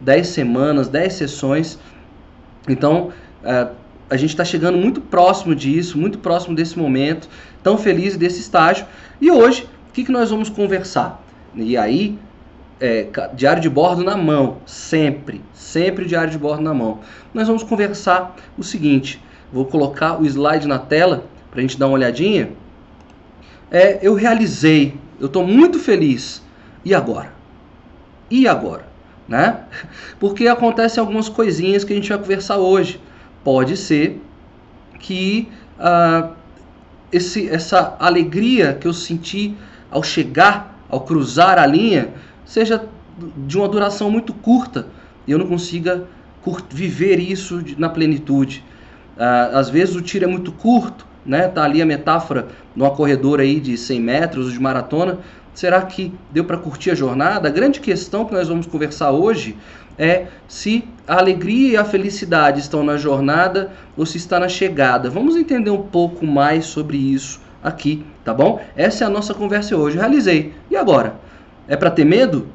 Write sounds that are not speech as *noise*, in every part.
10 semanas, 10 sessões. Então, é, a gente está chegando muito próximo disso, muito próximo desse momento, tão feliz desse estágio. E hoje, o que, que nós vamos conversar? E aí, é, diário de bordo na mão, sempre, sempre diário de bordo na mão. Nós vamos conversar o seguinte: vou colocar o slide na tela para a gente dar uma olhadinha. É, eu realizei, eu estou muito feliz. E agora? E agora? Né? Porque acontecem algumas coisinhas que a gente vai conversar hoje. Pode ser que ah, esse, essa alegria que eu senti ao chegar, ao cruzar a linha, seja de uma duração muito curta e eu não consiga viver isso na plenitude. Ah, às vezes o tiro é muito curto, né? Tá ali a metáfora numa corredora aí de 100 metros de maratona. Será que deu para curtir a jornada? A grande questão que nós vamos conversar hoje é se a alegria e a felicidade estão na jornada ou se está na chegada. Vamos entender um pouco mais sobre isso aqui, tá bom? Essa é a nossa conversa hoje. Realizei. E agora? É para ter medo?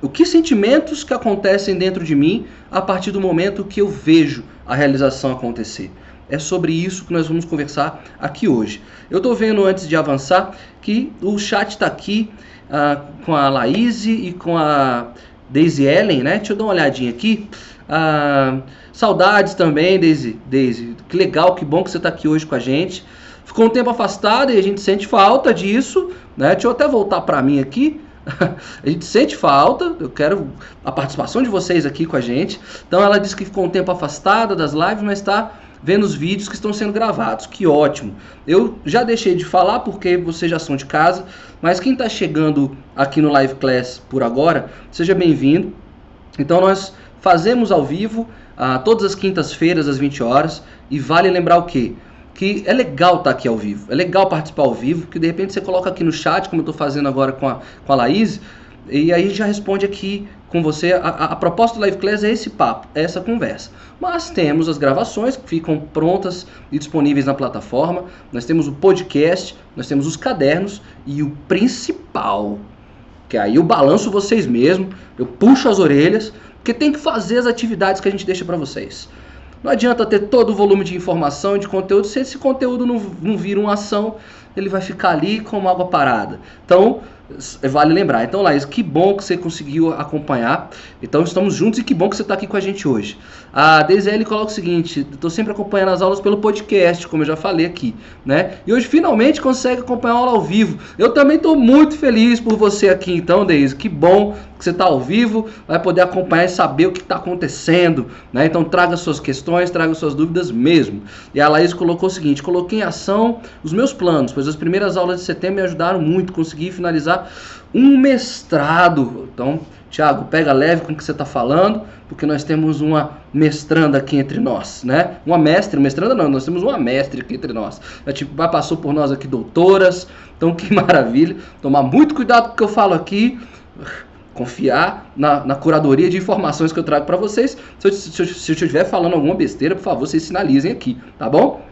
O que sentimentos que acontecem dentro de mim a partir do momento que eu vejo a realização acontecer? É sobre isso que nós vamos conversar aqui hoje. Eu estou vendo antes de avançar que o chat está aqui uh, com a Laís e com a Daisy Ellen, né? Deixa eu dar uma olhadinha aqui. Uh, saudades também, Daisy. Daisy, que legal, que bom que você está aqui hoje com a gente. Ficou um tempo afastado e a gente sente falta disso, né? Deixa eu até voltar para mim aqui. *laughs* a gente sente falta, eu quero a participação de vocês aqui com a gente. Então ela disse que ficou um tempo afastada das lives, mas está vendo os vídeos que estão sendo gravados. Que ótimo! Eu já deixei de falar porque vocês já são de casa, mas quem está chegando aqui no Live Class por agora, seja bem-vindo. Então nós fazemos ao vivo uh, todas as quintas-feiras às 20 horas e vale lembrar o quê? que é legal estar tá aqui ao vivo, é legal participar ao vivo, porque de repente você coloca aqui no chat, como eu estou fazendo agora com a, com a Laís, e aí já responde aqui com você. A, a, a, proposta do Live Class é esse papo, é essa conversa. Mas temos as gravações que ficam prontas e disponíveis na plataforma. Nós temos o podcast, nós temos os cadernos e o principal, que aí eu balanço vocês mesmo, eu puxo as orelhas, porque tem que fazer as atividades que a gente deixa para vocês. Não adianta ter todo o volume de informação e de conteúdo se esse conteúdo não, não vira uma ação, ele vai ficar ali como água parada. Então, vale lembrar. Então, Laís, que bom que você conseguiu acompanhar. Então, estamos juntos e que bom que você está aqui com a gente hoje. A DZL coloca o seguinte: estou sempre acompanhando as aulas pelo podcast, como eu já falei aqui, né? E hoje finalmente consegue acompanhar a aula ao vivo. Eu também estou muito feliz por você aqui, então, Deise. Que bom que você está ao vivo, vai poder acompanhar e saber o que está acontecendo, né? Então, traga suas questões, traga suas dúvidas mesmo. E a Laís colocou o seguinte: coloquei em ação os meus planos, pois as primeiras aulas de setembro me ajudaram muito, consegui finalizar um mestrado. Então, Tiago, pega leve com o que você está falando, porque nós temos uma mestranda aqui entre nós, né? Uma mestre, mestranda não, nós temos uma mestre aqui entre nós. É, tipo, passou por nós aqui doutoras, então que *laughs* maravilha. Tomar muito cuidado com o que eu falo aqui, confiar na, na curadoria de informações que eu trago para vocês. Se eu, se, eu, se eu estiver falando alguma besteira, por favor, vocês sinalizem aqui, tá bom?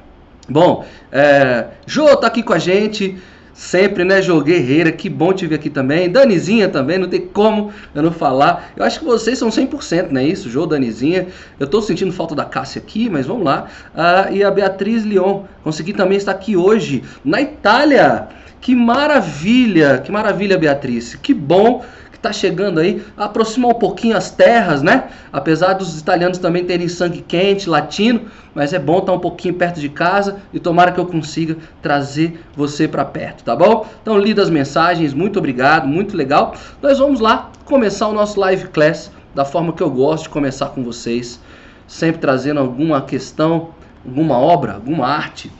Bom, é, Jô tá aqui com a gente. Sempre, né, Jô Guerreira, que bom te ver aqui também. Danizinha também, não tem como eu não falar. Eu acho que vocês são 100%, não é isso? Jô, Danizinha. Eu tô sentindo falta da Cássia aqui, mas vamos lá. Ah, e a Beatriz Leon, consegui também estar aqui hoje, na Itália. Que maravilha, que maravilha, Beatriz. Que bom está chegando aí, aproximar um pouquinho as terras, né? Apesar dos italianos também terem sangue quente, latino, mas é bom estar um pouquinho perto de casa e tomara que eu consiga trazer você para perto, tá bom? Então, lida as mensagens, muito obrigado, muito legal. Nós vamos lá começar o nosso live class da forma que eu gosto de começar com vocês, sempre trazendo alguma questão, alguma obra, alguma arte.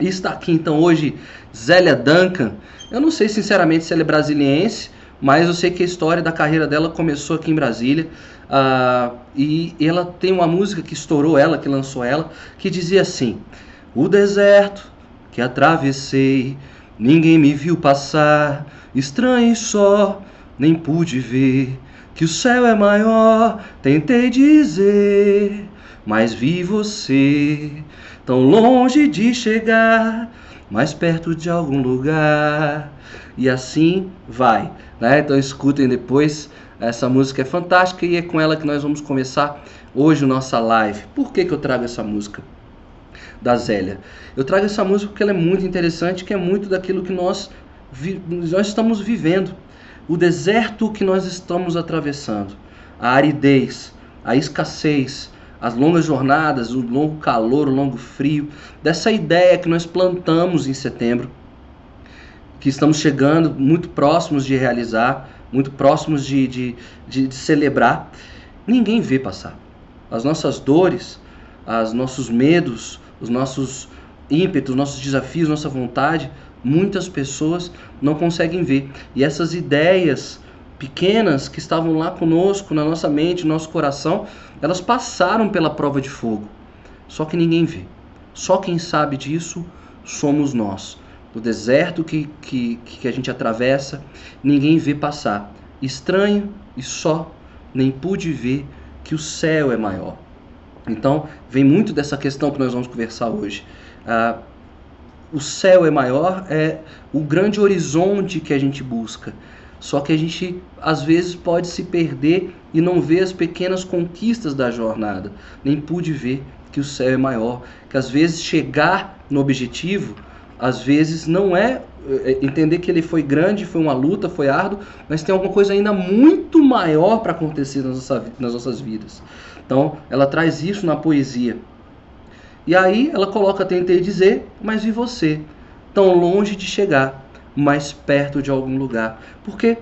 E está aqui então hoje Zélia Duncan. Eu não sei sinceramente se ela é brasiliense mas eu sei que a história da carreira dela começou aqui em Brasília. Uh, e ela tem uma música que estourou ela, que lançou ela, que dizia assim: O deserto que atravessei, ninguém me viu passar, estranho e só, nem pude ver que o céu é maior. Tentei dizer, mas vi você tão longe de chegar, mais perto de algum lugar. E assim vai. Né? Então escutem depois Essa música é fantástica e é com ela que nós vamos começar hoje nossa live. Por que, que eu trago essa música? Da Zélia. Eu trago essa música porque ela é muito interessante, que é muito daquilo que nós, nós estamos vivendo. O deserto que nós estamos atravessando, a aridez, a escassez, as longas jornadas, o longo calor, o longo frio, dessa ideia que nós plantamos em setembro, que estamos chegando muito próximos de realizar, muito próximos de, de, de, de celebrar, ninguém vê passar. As nossas dores, os nossos medos, os nossos ímpetos, nossos desafios, nossa vontade, muitas pessoas não conseguem ver. E essas ideias pequenas que estavam lá conosco, na nossa mente, no nosso coração, elas passaram pela prova de fogo. Só que ninguém vê. Só quem sabe disso somos nós. No deserto que, que, que a gente atravessa, ninguém vê passar. Estranho e só, nem pude ver que o céu é maior. Então, vem muito dessa questão que nós vamos conversar hoje. Ah, o céu é maior, é o grande horizonte que a gente busca. Só que a gente às vezes pode se perder e não ver as pequenas conquistas da jornada. Nem pude ver que o céu é maior, que às vezes chegar no objetivo, às vezes não é, é entender que ele foi grande, foi uma luta, foi árduo, mas tem alguma coisa ainda muito maior para acontecer nas, nossa, nas nossas vidas. Então, ela traz isso na poesia. E aí ela coloca tentei dizer, mas e você, tão longe de chegar mais perto de algum lugar. Porque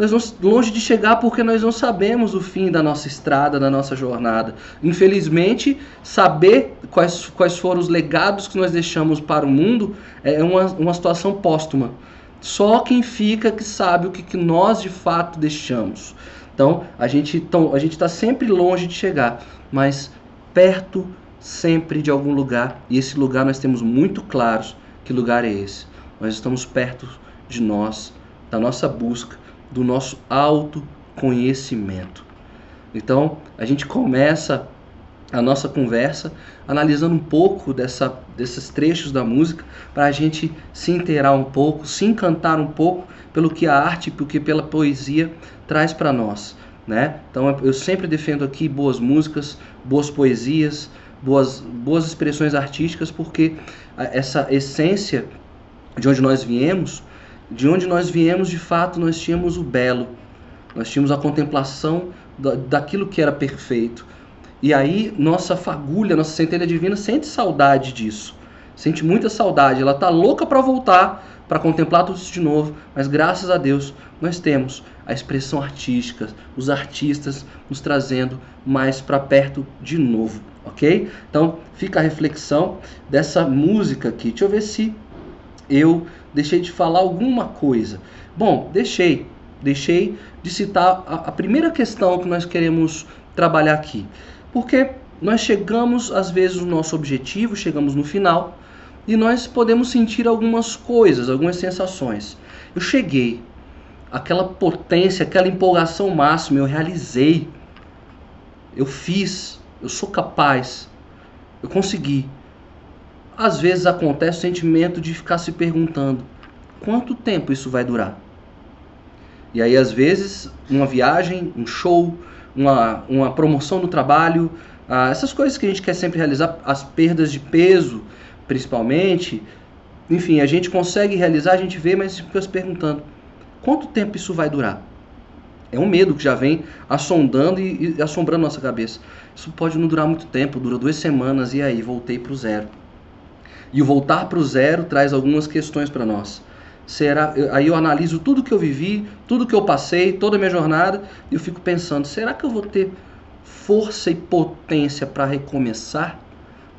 nós vamos longe de chegar porque nós não sabemos o fim da nossa estrada, da nossa jornada. Infelizmente, saber quais, quais foram os legados que nós deixamos para o mundo é uma, uma situação póstuma. Só quem fica que sabe o que, que nós de fato deixamos. Então, a gente gente está sempre longe de chegar, mas perto sempre de algum lugar. E esse lugar nós temos muito claros que lugar é esse nós estamos perto de nós, da nossa busca, do nosso autoconhecimento. Então, a gente começa a nossa conversa analisando um pouco dessa, desses trechos da música para a gente se inteirar um pouco, se encantar um pouco pelo que a arte, pelo que pela poesia traz para nós. Né? Então eu sempre defendo aqui boas músicas, boas poesias, boas, boas expressões artísticas, porque essa essência de onde nós viemos, de onde nós viemos, de fato, nós tínhamos o belo, nós tínhamos a contemplação daquilo que era perfeito. E aí, nossa fagulha, nossa centelha divina sente saudade disso, sente muita saudade, ela está louca para voltar, para contemplar tudo isso de novo, mas graças a Deus nós temos a expressão artística, os artistas nos trazendo mais para perto de novo, ok? Então fica a reflexão dessa música aqui. Deixa eu ver se eu deixei de falar alguma coisa. Bom, deixei. Deixei de citar a, a primeira questão que nós queremos trabalhar aqui. Porque nós chegamos, às vezes, no nosso objetivo, chegamos no final, e nós podemos sentir algumas coisas, algumas sensações. Eu cheguei, aquela potência, aquela empolgação máxima, eu realizei, eu fiz, eu sou capaz, eu consegui às vezes acontece o sentimento de ficar se perguntando quanto tempo isso vai durar. E aí, às vezes, uma viagem, um show, uma, uma promoção no trabalho, ah, essas coisas que a gente quer sempre realizar, as perdas de peso, principalmente, enfim, a gente consegue realizar, a gente vê, mas fica se perguntando quanto tempo isso vai durar. É um medo que já vem assondando e, e assombrando nossa cabeça. Isso pode não durar muito tempo, dura duas semanas e aí voltei para o zero. E o voltar para o zero traz algumas questões para nós. Será, aí eu analiso tudo que eu vivi, tudo que eu passei, toda a minha jornada, e eu fico pensando: será que eu vou ter força e potência para recomeçar,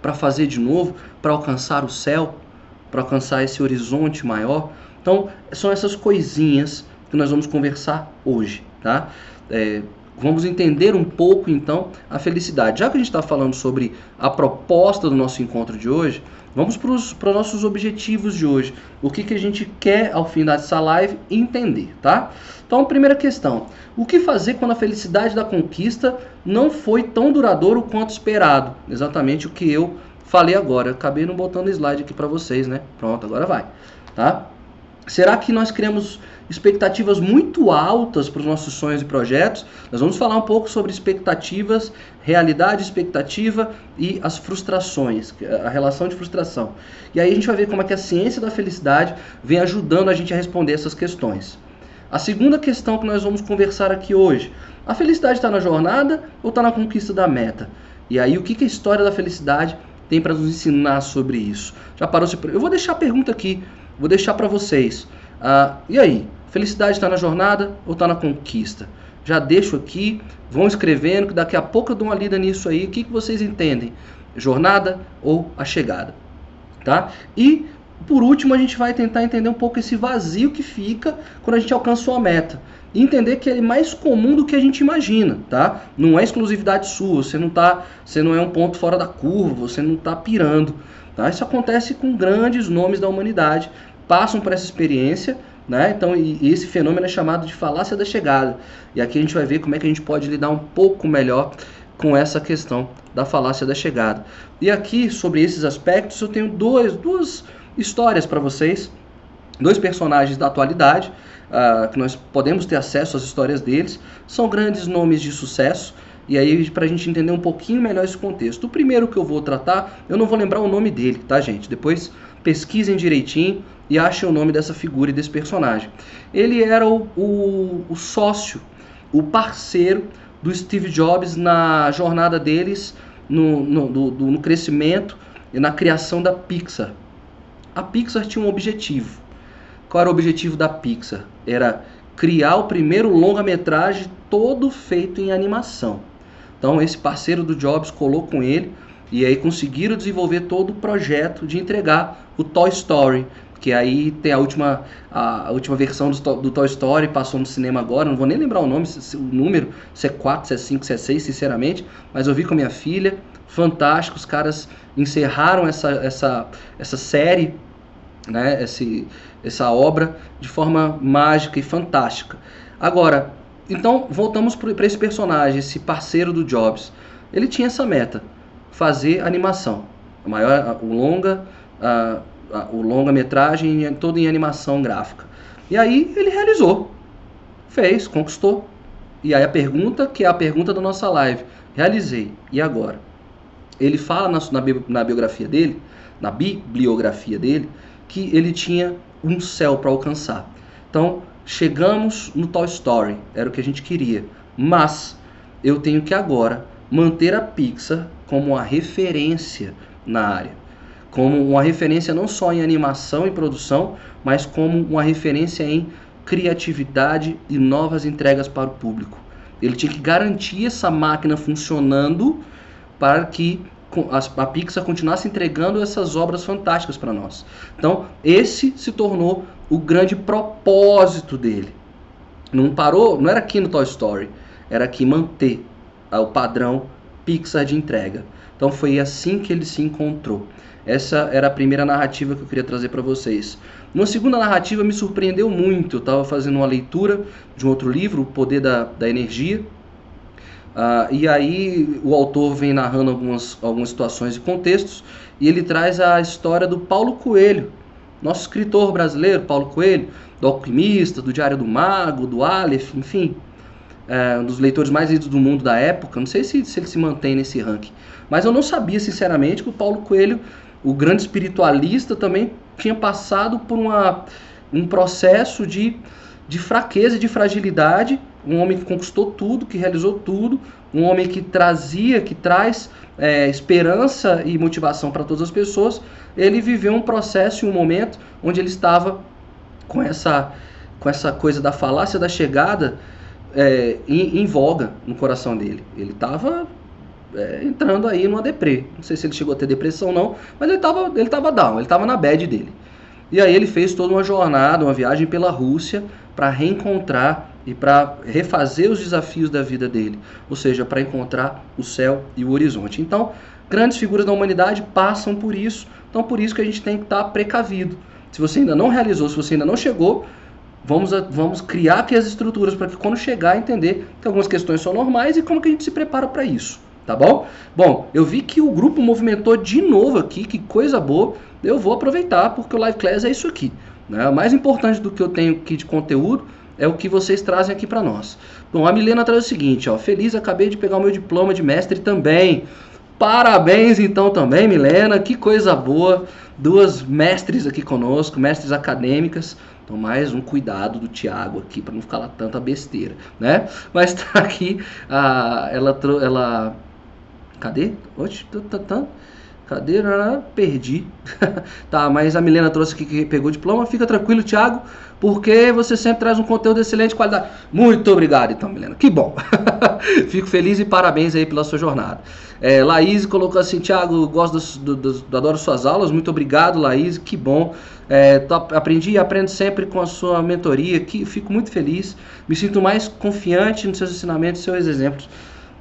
para fazer de novo, para alcançar o céu, para alcançar esse horizonte maior? Então, são essas coisinhas que nós vamos conversar hoje, tá? É, vamos entender um pouco então a felicidade. Já que a gente está falando sobre a proposta do nosso encontro de hoje, Vamos para os nossos objetivos de hoje. O que, que a gente quer ao fim dessa live entender, tá? Então, primeira questão: o que fazer quando a felicidade da conquista não foi tão duradouro quanto esperado? Exatamente o que eu falei agora. acabei não botando slide aqui para vocês, né? Pronto, agora vai, tá? Será que nós queremos expectativas muito altas para os nossos sonhos e projetos. Nós vamos falar um pouco sobre expectativas, realidade, expectativa e as frustrações, a relação de frustração. E aí a gente vai ver como é que a ciência da felicidade vem ajudando a gente a responder essas questões. A segunda questão que nós vamos conversar aqui hoje: a felicidade está na jornada ou está na conquista da meta? E aí, o que, que a história da felicidade tem para nos ensinar sobre isso? Já parou? Eu vou deixar a pergunta aqui, vou deixar para vocês. Ah, e aí, felicidade está na jornada ou está na conquista? Já deixo aqui, vão escrevendo, que daqui a pouco eu dou uma lida nisso aí. O que, que vocês entendem? Jornada ou a chegada? Tá? E por último, a gente vai tentar entender um pouco esse vazio que fica quando a gente alcança uma meta. E entender que ele é mais comum do que a gente imagina, tá? Não é exclusividade sua, você não tá, você não é um ponto fora da curva, você não está pirando, tá? Isso acontece com grandes nomes da humanidade, passam por essa experiência, né? Então, e, e esse fenômeno é chamado de falácia da chegada. E aqui a gente vai ver como é que a gente pode lidar um pouco melhor com essa questão da falácia da chegada. E aqui, sobre esses aspectos, eu tenho dois, duas histórias para vocês, dois personagens da atualidade, uh, que nós podemos ter acesso às histórias deles, são grandes nomes de sucesso. E aí, para a gente entender um pouquinho melhor esse contexto. O primeiro que eu vou tratar, eu não vou lembrar o nome dele, tá, gente? Depois pesquisem direitinho e achem o nome dessa figura e desse personagem. Ele era o, o, o sócio, o parceiro do Steve Jobs na jornada deles no, no, do, do, no crescimento e na criação da Pixar. A Pixar tinha um objetivo. Qual era o objetivo da Pixar? Era criar o primeiro longa-metragem todo feito em animação. Então esse parceiro do Jobs colou com ele e aí conseguiram desenvolver todo o projeto de entregar o Toy Story, que aí tem a última, a, última versão do, do, Toy Story, passou no cinema agora, não vou nem lembrar o nome, se, o número, se é 4, se é 5, se é 6, sinceramente, mas eu vi com a minha filha, fantástico, os caras encerraram essa, essa, essa série, né, esse, essa obra, de forma mágica e fantástica. Agora, então voltamos para esse personagem, esse parceiro do Jobs. Ele tinha essa meta, fazer animação, a maior, o longa, o longa metragem todo em animação gráfica. E aí ele realizou, fez, conquistou. E aí a pergunta que é a pergunta da nossa live, realizei, e agora? ele fala na, na biografia dele, na bibliografia dele, que ele tinha um céu para alcançar. Então, chegamos no Toy Story, era o que a gente queria, mas eu tenho que agora manter a Pixar como uma referência na área, como uma referência não só em animação e produção, mas como uma referência em criatividade e novas entregas para o público. Ele tinha que garantir essa máquina funcionando para que a Pixar continuasse entregando essas obras fantásticas para nós. Então, esse se tornou o grande propósito dele. Não parou, não era aqui no Toy Story, era aqui manter o padrão Pixar de entrega. Então foi assim que ele se encontrou. Essa era a primeira narrativa que eu queria trazer para vocês. Uma segunda narrativa me surpreendeu muito. Eu estava fazendo uma leitura de um outro livro, O Poder da, da Energia, Uh, e aí o autor vem narrando algumas, algumas situações e contextos e ele traz a história do Paulo Coelho, nosso escritor brasileiro, Paulo Coelho, do Alquimista, do Diário do Mago, do Aleph, enfim, é, um dos leitores mais lidos do mundo da época. Não sei se, se ele se mantém nesse ranking, mas eu não sabia, sinceramente, que o Paulo Coelho, o grande espiritualista, também tinha passado por uma, um processo de, de fraqueza, de fragilidade. Um homem que conquistou tudo, que realizou tudo, um homem que trazia, que traz é, esperança e motivação para todas as pessoas, ele viveu um processo e um momento onde ele estava com essa, com essa coisa da falácia da chegada é, em, em, voga no coração dele. Ele estava é, entrando aí numa deprê. Não sei se ele chegou a ter depressão ou não, mas ele estava ele tava down, ele estava na bad dele. E aí ele fez toda uma jornada, uma viagem pela Rússia para reencontrar e para refazer os desafios da vida dele, ou seja, para encontrar o céu e o horizonte. Então, grandes figuras da humanidade passam por isso, então por isso que a gente tem que estar precavido. Se você ainda não realizou, se você ainda não chegou, vamos, a, vamos criar aqui as estruturas para que quando chegar entender que algumas questões são normais e como que a gente se prepara para isso, tá bom? Bom, eu vi que o grupo movimentou de novo aqui, que coisa boa, eu vou aproveitar porque o Live Class é isso aqui. Né? O mais importante do que eu tenho aqui de conteúdo é o que vocês trazem aqui para nós. Bom, a Milena traz o seguinte, ó, feliz, acabei de pegar o meu diploma de mestre também. Parabéns então também, Milena, que coisa boa. Duas mestres aqui conosco, mestres acadêmicas. Então, mais um cuidado do Tiago aqui para não falar tanta besteira, né? Mas *laughs* tá aqui, a, ela, ela, cadê? Oxe, tá, tá, tá. Cadê? Perdi. *laughs* tá, mas a Milena trouxe aqui que pegou o diploma. Fica tranquilo, Thiago, porque você sempre traz um conteúdo de excelente qualidade. Muito obrigado, então, Milena. Que bom. *laughs* Fico feliz e parabéns aí pela sua jornada. É, Laís colocou assim, Thiago, gosto do, do, do, adoro suas aulas. Muito obrigado, Laís. Que bom. É, tô, aprendi e aprendo sempre com a sua mentoria. Que fico muito feliz. Me sinto mais confiante nos seus ensinamentos, seus exemplos.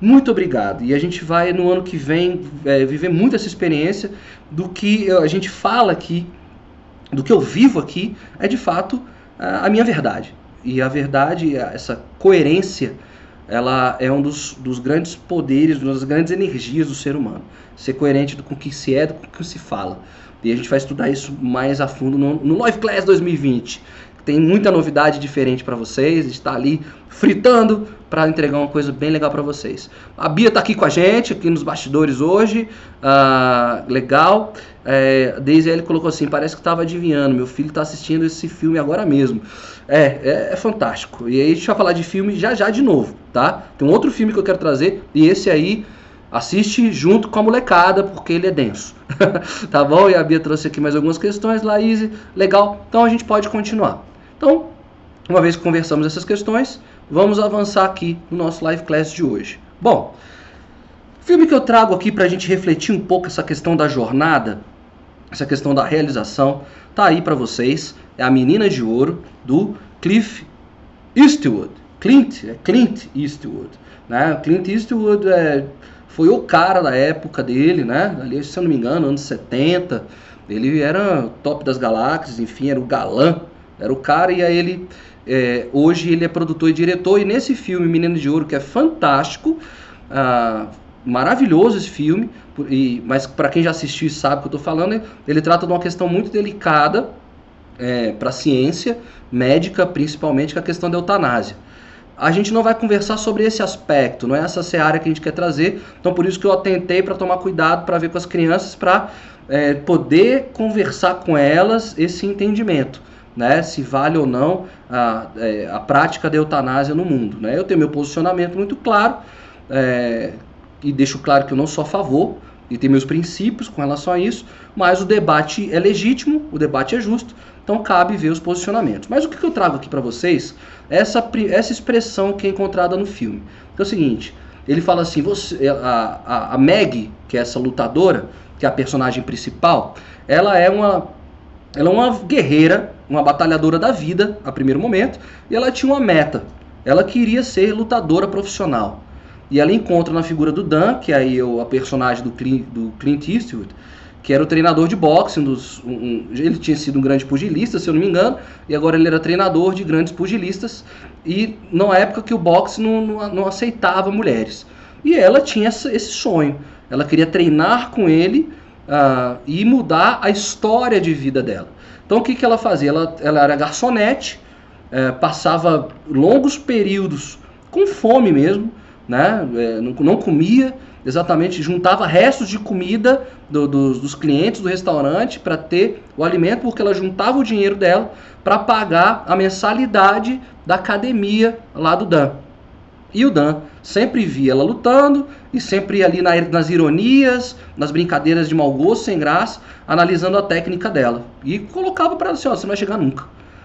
Muito obrigado. E a gente vai no ano que vem é, viver muito essa experiência do que a gente fala aqui, do que eu vivo aqui, é de fato a minha verdade. E a verdade, essa coerência, ela é um dos, dos grandes poderes, uma das grandes energias do ser humano. Ser coerente com o que se é, com o que se fala. E a gente vai estudar isso mais a fundo no, no Live Class 2020. Tem muita novidade diferente para vocês, está ali fritando para entregar uma coisa bem legal para vocês. A Bia está aqui com a gente, aqui nos bastidores hoje, uh, legal. É, ele colocou assim, parece que estava adivinhando, meu filho está assistindo esse filme agora mesmo. É, é, é, fantástico. E aí a gente vai falar de filme já já de novo, tá? Tem um outro filme que eu quero trazer, e esse aí assiste junto com a molecada, porque ele é denso. *laughs* tá bom? E a Bia trouxe aqui mais algumas questões, Laís, legal. Então a gente pode continuar. Então, uma vez que conversamos essas questões, vamos avançar aqui no nosso live class de hoje. Bom, o filme que eu trago aqui para a gente refletir um pouco essa questão da jornada, essa questão da realização, tá aí para vocês. É A Menina de Ouro do Cliff Eastwood. Clint, é Clint Eastwood, né? Clint Eastwood é, foi o cara da época dele, né? Ali, se eu não me engano, anos 70. Ele era top das galáxias, enfim, era o galã era o cara e aí ele é, hoje ele é produtor e diretor e nesse filme Menino de Ouro que é fantástico, ah, maravilhoso esse filme, e, mas para quem já assistiu e sabe o que eu estou falando, ele trata de uma questão muito delicada é, para a ciência médica, principalmente, que é a questão da eutanásia. A gente não vai conversar sobre esse aspecto, não é essa seara que a gente quer trazer, então por isso que eu atentei para tomar cuidado para ver com as crianças, para é, poder conversar com elas esse entendimento né, se vale ou não a, é, a prática da eutanásia no mundo. Né? Eu tenho meu posicionamento muito claro é, e deixo claro que eu não sou a favor e tenho meus princípios com relação a isso, mas o debate é legítimo, o debate é justo, então cabe ver os posicionamentos. Mas o que eu trago aqui para vocês é essa, essa expressão que é encontrada no filme. é o seguinte, ele fala assim, você, a, a, a Meg, que é essa lutadora, que é a personagem principal, ela é uma, ela é uma guerreira uma batalhadora da vida a primeiro momento, e ela tinha uma meta. Ela queria ser lutadora profissional. E ela encontra na figura do Dan, que é aí a personagem do Clint, do Clint Eastwood, que era o treinador de boxe, um dos, um, ele tinha sido um grande pugilista, se eu não me engano, e agora ele era treinador de grandes pugilistas, e numa época que o boxe não, não, não aceitava mulheres. E ela tinha essa, esse sonho, ela queria treinar com ele uh, e mudar a história de vida dela. Então o que, que ela fazia? Ela, ela era garçonete, é, passava longos períodos com fome mesmo, né? É, não, não, comia, exatamente, juntava restos de comida do, do, dos clientes do restaurante para ter o alimento, porque ela juntava o dinheiro dela para pagar a mensalidade da academia lá do Dan. E o Dan sempre via ela lutando e sempre ali nas ironias, nas brincadeiras de mau gosto, sem graça, analisando a técnica dela. E colocava para ela assim, ó, você não vai chegar nunca.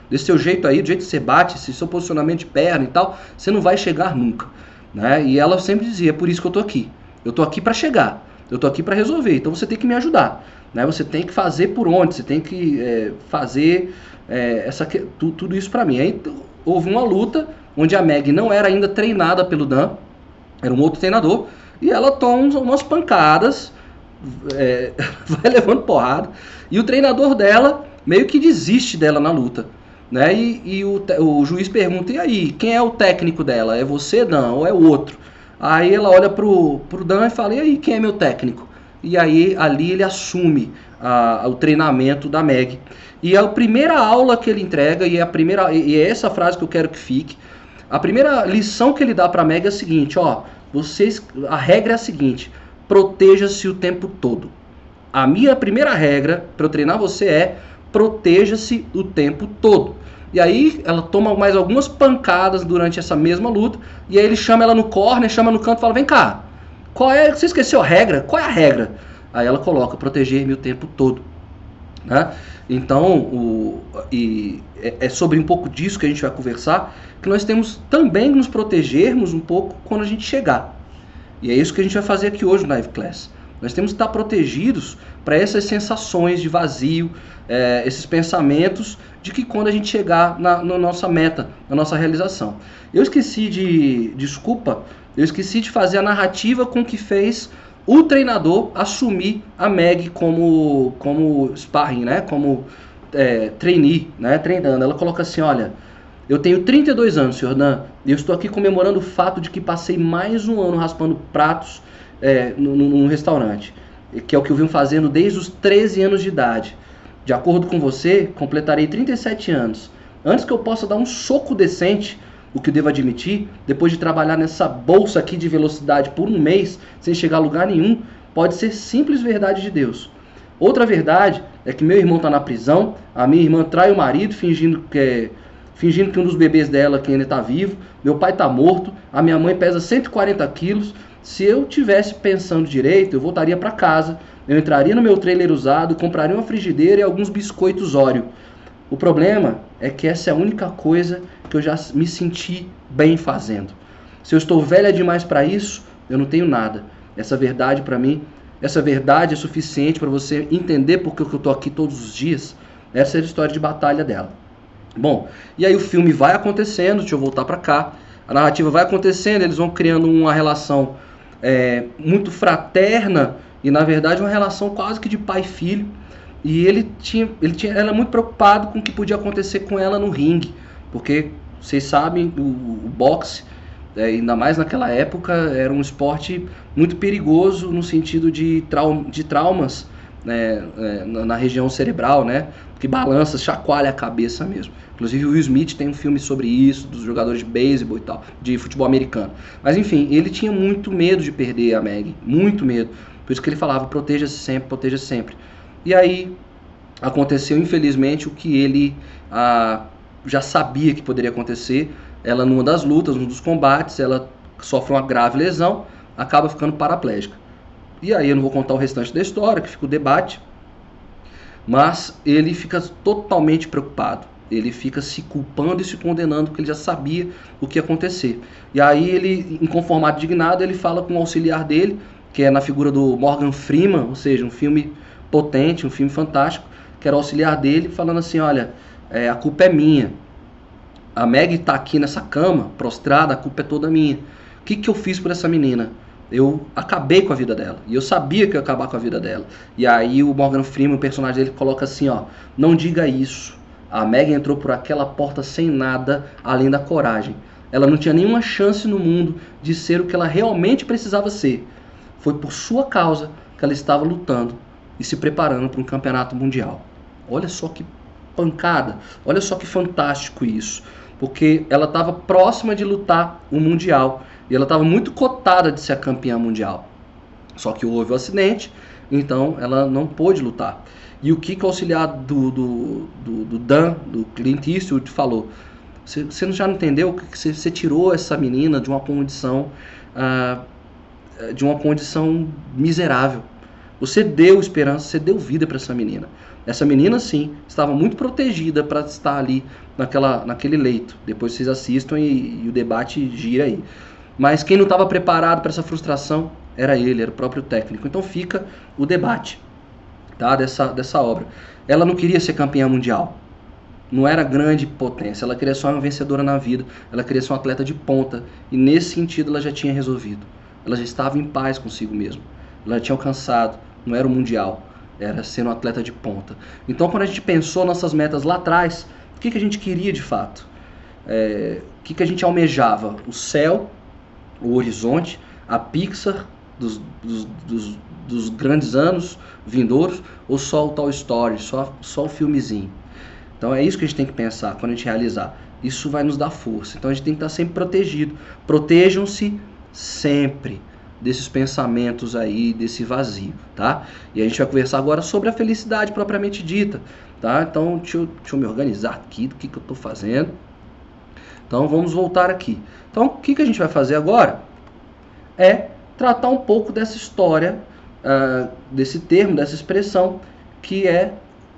Desse seu jeito aí, do jeito que você bate, esse seu posicionamento de perna e tal, você não vai chegar nunca. Né? E ela sempre dizia, é por isso que eu tô aqui. Eu tô aqui para chegar. Eu tô aqui para resolver. Então você tem que me ajudar. Né? Você tem que fazer por onde, você tem que é, fazer é, essa, tu, tudo isso para mim. Aí houve uma luta onde a Meg não era ainda treinada pelo Dan, era um outro treinador, e ela toma umas pancadas é, *laughs* vai levando porrada. E o treinador dela meio que desiste dela na luta. Né? E, e o, o, juiz pergunta: e aí, quem é o técnico dela? É você, Dan, ou é o outro? Aí ela olha pro, pro Dan e fala: e aí, quem é meu técnico? e aí ali ele assume a, o treinamento da Meg. E a primeira aula que ele entrega, e é, a primeira, e é essa frase que eu quero que fique, a primeira lição que ele dá para Meg é a seguinte, ó, vocês, a regra é a seguinte, proteja-se o tempo todo. A minha primeira regra para eu treinar você é proteja-se o tempo todo. E aí ela toma mais algumas pancadas durante essa mesma luta. E aí ele chama ela no corner, chama no canto e fala: Vem cá, qual é. Você esqueceu a regra? Qual é a regra? Aí ela coloca: proteger-me o tempo todo. Né? Então, o, e é, é sobre um pouco disso que a gente vai conversar, que nós temos também nos protegermos um pouco quando a gente chegar. E é isso que a gente vai fazer aqui hoje no Live Class. Nós temos que estar protegidos para essas sensações de vazio, é, esses pensamentos de que quando a gente chegar na, na, nossa meta, na nossa realização. Eu esqueci de. Desculpa, eu esqueci de fazer a narrativa com que fez o treinador assumir a Meg como, como sparring, né? Como é, trainee, né? Treinando. Ela coloca assim: olha. Eu tenho 32 anos, senhor Dan, e eu estou aqui comemorando o fato de que passei mais um ano raspando pratos é, num, restaurante, que é o que eu vim fazendo desde os 13 anos de idade. De acordo com você, completarei 37 anos. Antes que eu possa dar um soco decente, o que eu devo admitir, depois de trabalhar nessa bolsa aqui de velocidade por um mês, sem chegar a lugar nenhum, pode ser simples verdade de Deus. Outra verdade é que meu irmão está na prisão, a minha irmã trai o marido fingindo que, é, fingindo que um dos bebês dela que ainda está vivo, meu pai está morto, a minha mãe pesa 140 quilos, se eu tivesse pensando direito, eu voltaria para casa, eu entraria no meu trailer usado, compraria uma frigideira e alguns biscoitos Oreo. O problema é que essa é a única coisa que eu já me senti bem fazendo. Se eu estou velha demais para isso, eu não tenho nada. Essa verdade para mim, essa verdade é suficiente para você entender porque eu estou aqui todos os dias. Essa é a história de batalha dela. Bom, e aí o filme vai acontecendo, deixa eu voltar para cá. A narrativa vai acontecendo, eles vão criando uma relação é, muito fraterna e na verdade uma relação quase que de pai e filho. E ele tinha, ele tinha, era muito preocupado com o que podia acontecer com ela no ringue, porque vocês sabem o, o boxe, é, ainda mais naquela época, era um esporte muito perigoso no sentido de, trau, de traumas né, é, na, na região cerebral, né? Que balança, chacoalha a cabeça mesmo. Inclusive o Will Smith tem um filme sobre isso, dos jogadores de beisebol e tal, de futebol americano. Mas enfim, ele tinha muito medo de perder a Meg, muito medo. Por isso que ele falava, proteja-se sempre, proteja-se sempre. E aí aconteceu, infelizmente, o que ele ah, já sabia que poderia acontecer. Ela, numa das lutas, num dos combates, ela sofre uma grave lesão, acaba ficando paraplégica. E aí eu não vou contar o restante da história, que fica o debate. Mas ele fica totalmente preocupado ele fica se culpando e se condenando porque ele já sabia o que ia acontecer. E aí ele, inconformado, indignado, ele fala com o auxiliar dele, que é na figura do Morgan Freeman, ou seja, um filme potente, um filme fantástico, que era o auxiliar dele, falando assim, olha, é, a culpa é minha. A Meg está aqui nessa cama, prostrada, a culpa é toda minha. O que, que eu fiz por essa menina? Eu acabei com a vida dela. E eu sabia que eu ia acabar com a vida dela. E aí o Morgan Freeman, o personagem dele, coloca assim, ó, não diga isso a Meg entrou por aquela porta sem nada além da coragem. Ela não tinha nenhuma chance no mundo de ser o que ela realmente precisava ser. Foi por sua causa que ela estava lutando e se preparando para um campeonato mundial. Olha só que pancada, olha só que fantástico isso. Porque ela estava próxima de lutar o mundial e ela estava muito cotada de ser a campeã mundial. Só que houve o um acidente, então ela não pôde lutar. E o que, que o auxiliar do, do, do, do Dan, do Clint Eastwood, falou? Você, já não entendeu que você, você tirou essa menina de uma condição ah, de uma condição miserável. Você deu esperança, você deu vida para essa menina. Essa menina, sim, estava muito protegida para estar ali naquela, naquele leito. Depois vocês assistam e, e o debate gira aí. Mas quem não estava preparado para essa frustração era ele, era o próprio técnico. Então fica o debate tá, dessa, dessa obra. Ela não queria ser campeã mundial. Não era grande potência. Ela queria só uma vencedora na vida. Ela queria ser uma atleta de ponta. E nesse sentido ela já tinha resolvido. Ela já estava em paz consigo mesma. Ela tinha alcançado. Não era o mundial. Era ser um atleta de ponta. Então quando a gente pensou nossas metas lá atrás, o que, que a gente queria de fato? É, o que, que a gente almejava? O céu, o horizonte, a Pixar dos, dos, dos, dos grandes anos vindouros ou só o Toy Story, só, só o filmezinho. Então é isso que a gente tem que pensar quando a gente realizar. Isso vai nos dar força. Então a gente tem que estar sempre protegido. Protejam-se sempre desses pensamentos aí, desse vazio, tá? E a gente vai conversar agora sobre a felicidade propriamente dita, tá? Então deixa eu, deixa eu me organizar aqui do que, que eu estou fazendo. Então vamos voltar aqui. Então o que, que a gente vai fazer agora é tratar um pouco dessa história, uh, desse termo, dessa expressão que é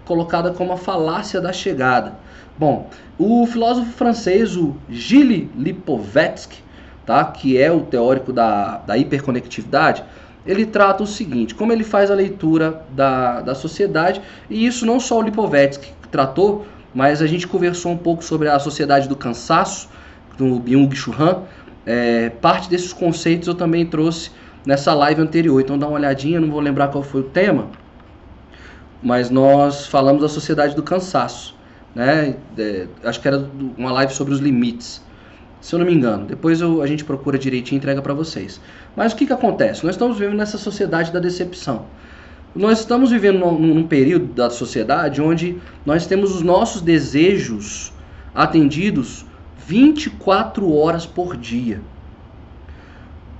colocada como a falácia da chegada. Bom, o filósofo francês, o Gilles Lipovetsky, tá, que é o teórico da, da hiperconectividade, ele trata o seguinte, como ele faz a leitura da, da sociedade, e isso não só o Lipovetsky tratou, mas a gente conversou um pouco sobre a sociedade do cansaço, do Byung-Chul Han, é, parte desses conceitos eu também trouxe nessa live anterior, então dá uma olhadinha, não vou lembrar qual foi o tema, mas nós falamos da sociedade do cansaço, né? É, acho que era uma live sobre os limites, se eu não me engano. Depois eu, a gente procura direitinho e entrega para vocês. Mas o que, que acontece? Nós estamos vivendo nessa sociedade da decepção. Nós estamos vivendo num, num período da sociedade onde nós temos os nossos desejos atendidos 24 horas por dia.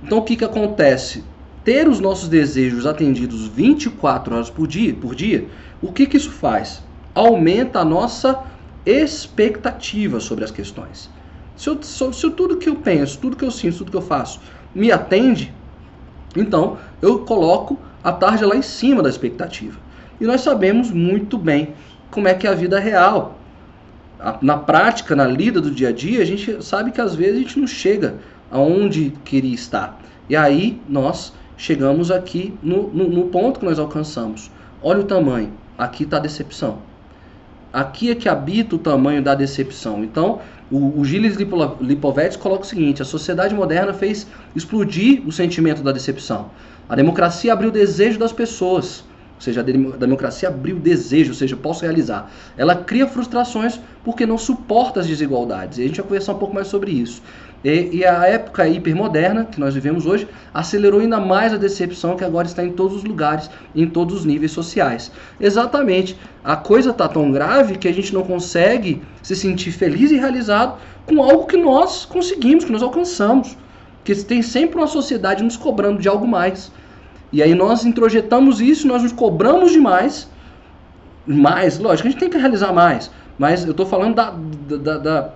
Então o que, que acontece? ter os nossos desejos atendidos 24 horas por dia, por dia o que, que isso faz? Aumenta a nossa expectativa sobre as questões. Se, eu, se tudo que eu penso, tudo que eu sinto, tudo que eu faço me atende, então eu coloco a tarde lá em cima da expectativa. E nós sabemos muito bem como é que é a vida real. Na prática, na lida do dia a dia, a gente sabe que às vezes a gente não chega aonde queria estar. E aí nós chegamos aqui no, no, no ponto que nós alcançamos. Olha o tamanho. Aqui está a decepção. Aqui é que habita o tamanho da decepção. Então, o, o Gilles Lipovetsky coloca o seguinte: a sociedade moderna fez explodir o sentimento da decepção. A democracia abriu o desejo das pessoas. Ou seja, a democracia abriu o desejo, ou seja, posso realizar. Ela cria frustrações porque não suporta as desigualdades. E a gente vai conversar um pouco mais sobre isso. E, e, a época hipermoderna que nós vivemos hoje acelerou ainda mais a decepção que agora está em todos os lugares, em todos os níveis sociais. Exatamente, a coisa está tão grave que a gente não consegue se sentir feliz e realizado com algo que nós conseguimos, que nós alcançamos. Que tem sempre uma sociedade nos cobrando de algo mais. E aí nós introjetamos isso, nós nos cobramos demais. Mais, lógico, a gente tem que realizar mais. Mas eu estou falando da, da, da,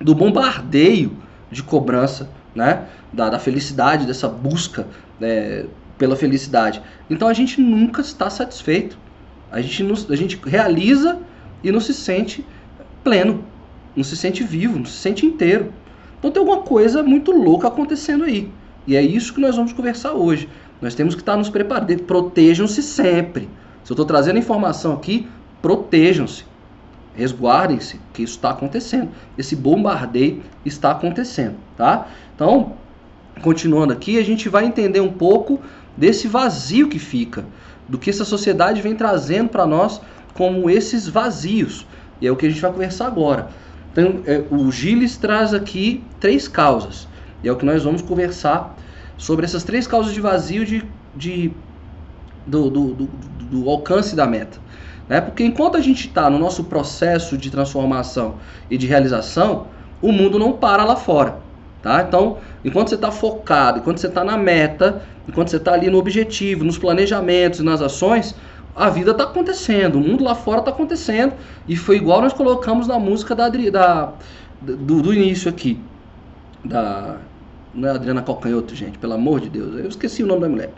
do bombardeio de cobrança, né? Da, da felicidade, dessa busca é, pela felicidade. Então a gente nunca está satisfeito. A gente, não, a gente realiza e não se sente pleno, não se sente vivo, não se sente inteiro. Então tem alguma coisa muito louca acontecendo aí. E é isso que nós vamos conversar hoje. Nós temos que estar nos preparando. Protejam-se sempre. Se eu estou trazendo informação aqui, protejam-se resguardem-se, que isso está acontecendo. Esse bombardeio está acontecendo, tá? Então, continuando aqui, a gente vai entender um pouco desse vazio que fica, do que essa sociedade vem trazendo para nós como esses vazios. E é o que a gente vai conversar agora. Então, é, o Gilles traz aqui três causas. E é o que nós vamos conversar sobre essas três causas de vazio de, de do, do, do, do alcance da meta. Né? Porque enquanto a gente está no nosso processo de transformação e de realização, o mundo não para lá fora. Tá? Então, enquanto você está focado, enquanto você está na meta, enquanto você está ali no objetivo, nos planejamentos nas ações, a vida está acontecendo, o mundo lá fora está acontecendo. E foi igual nós colocamos na música da, da do, do, início aqui. Da, não é Adriana Calcanhoto, gente, pelo amor de Deus. Eu esqueci o nome da mulher.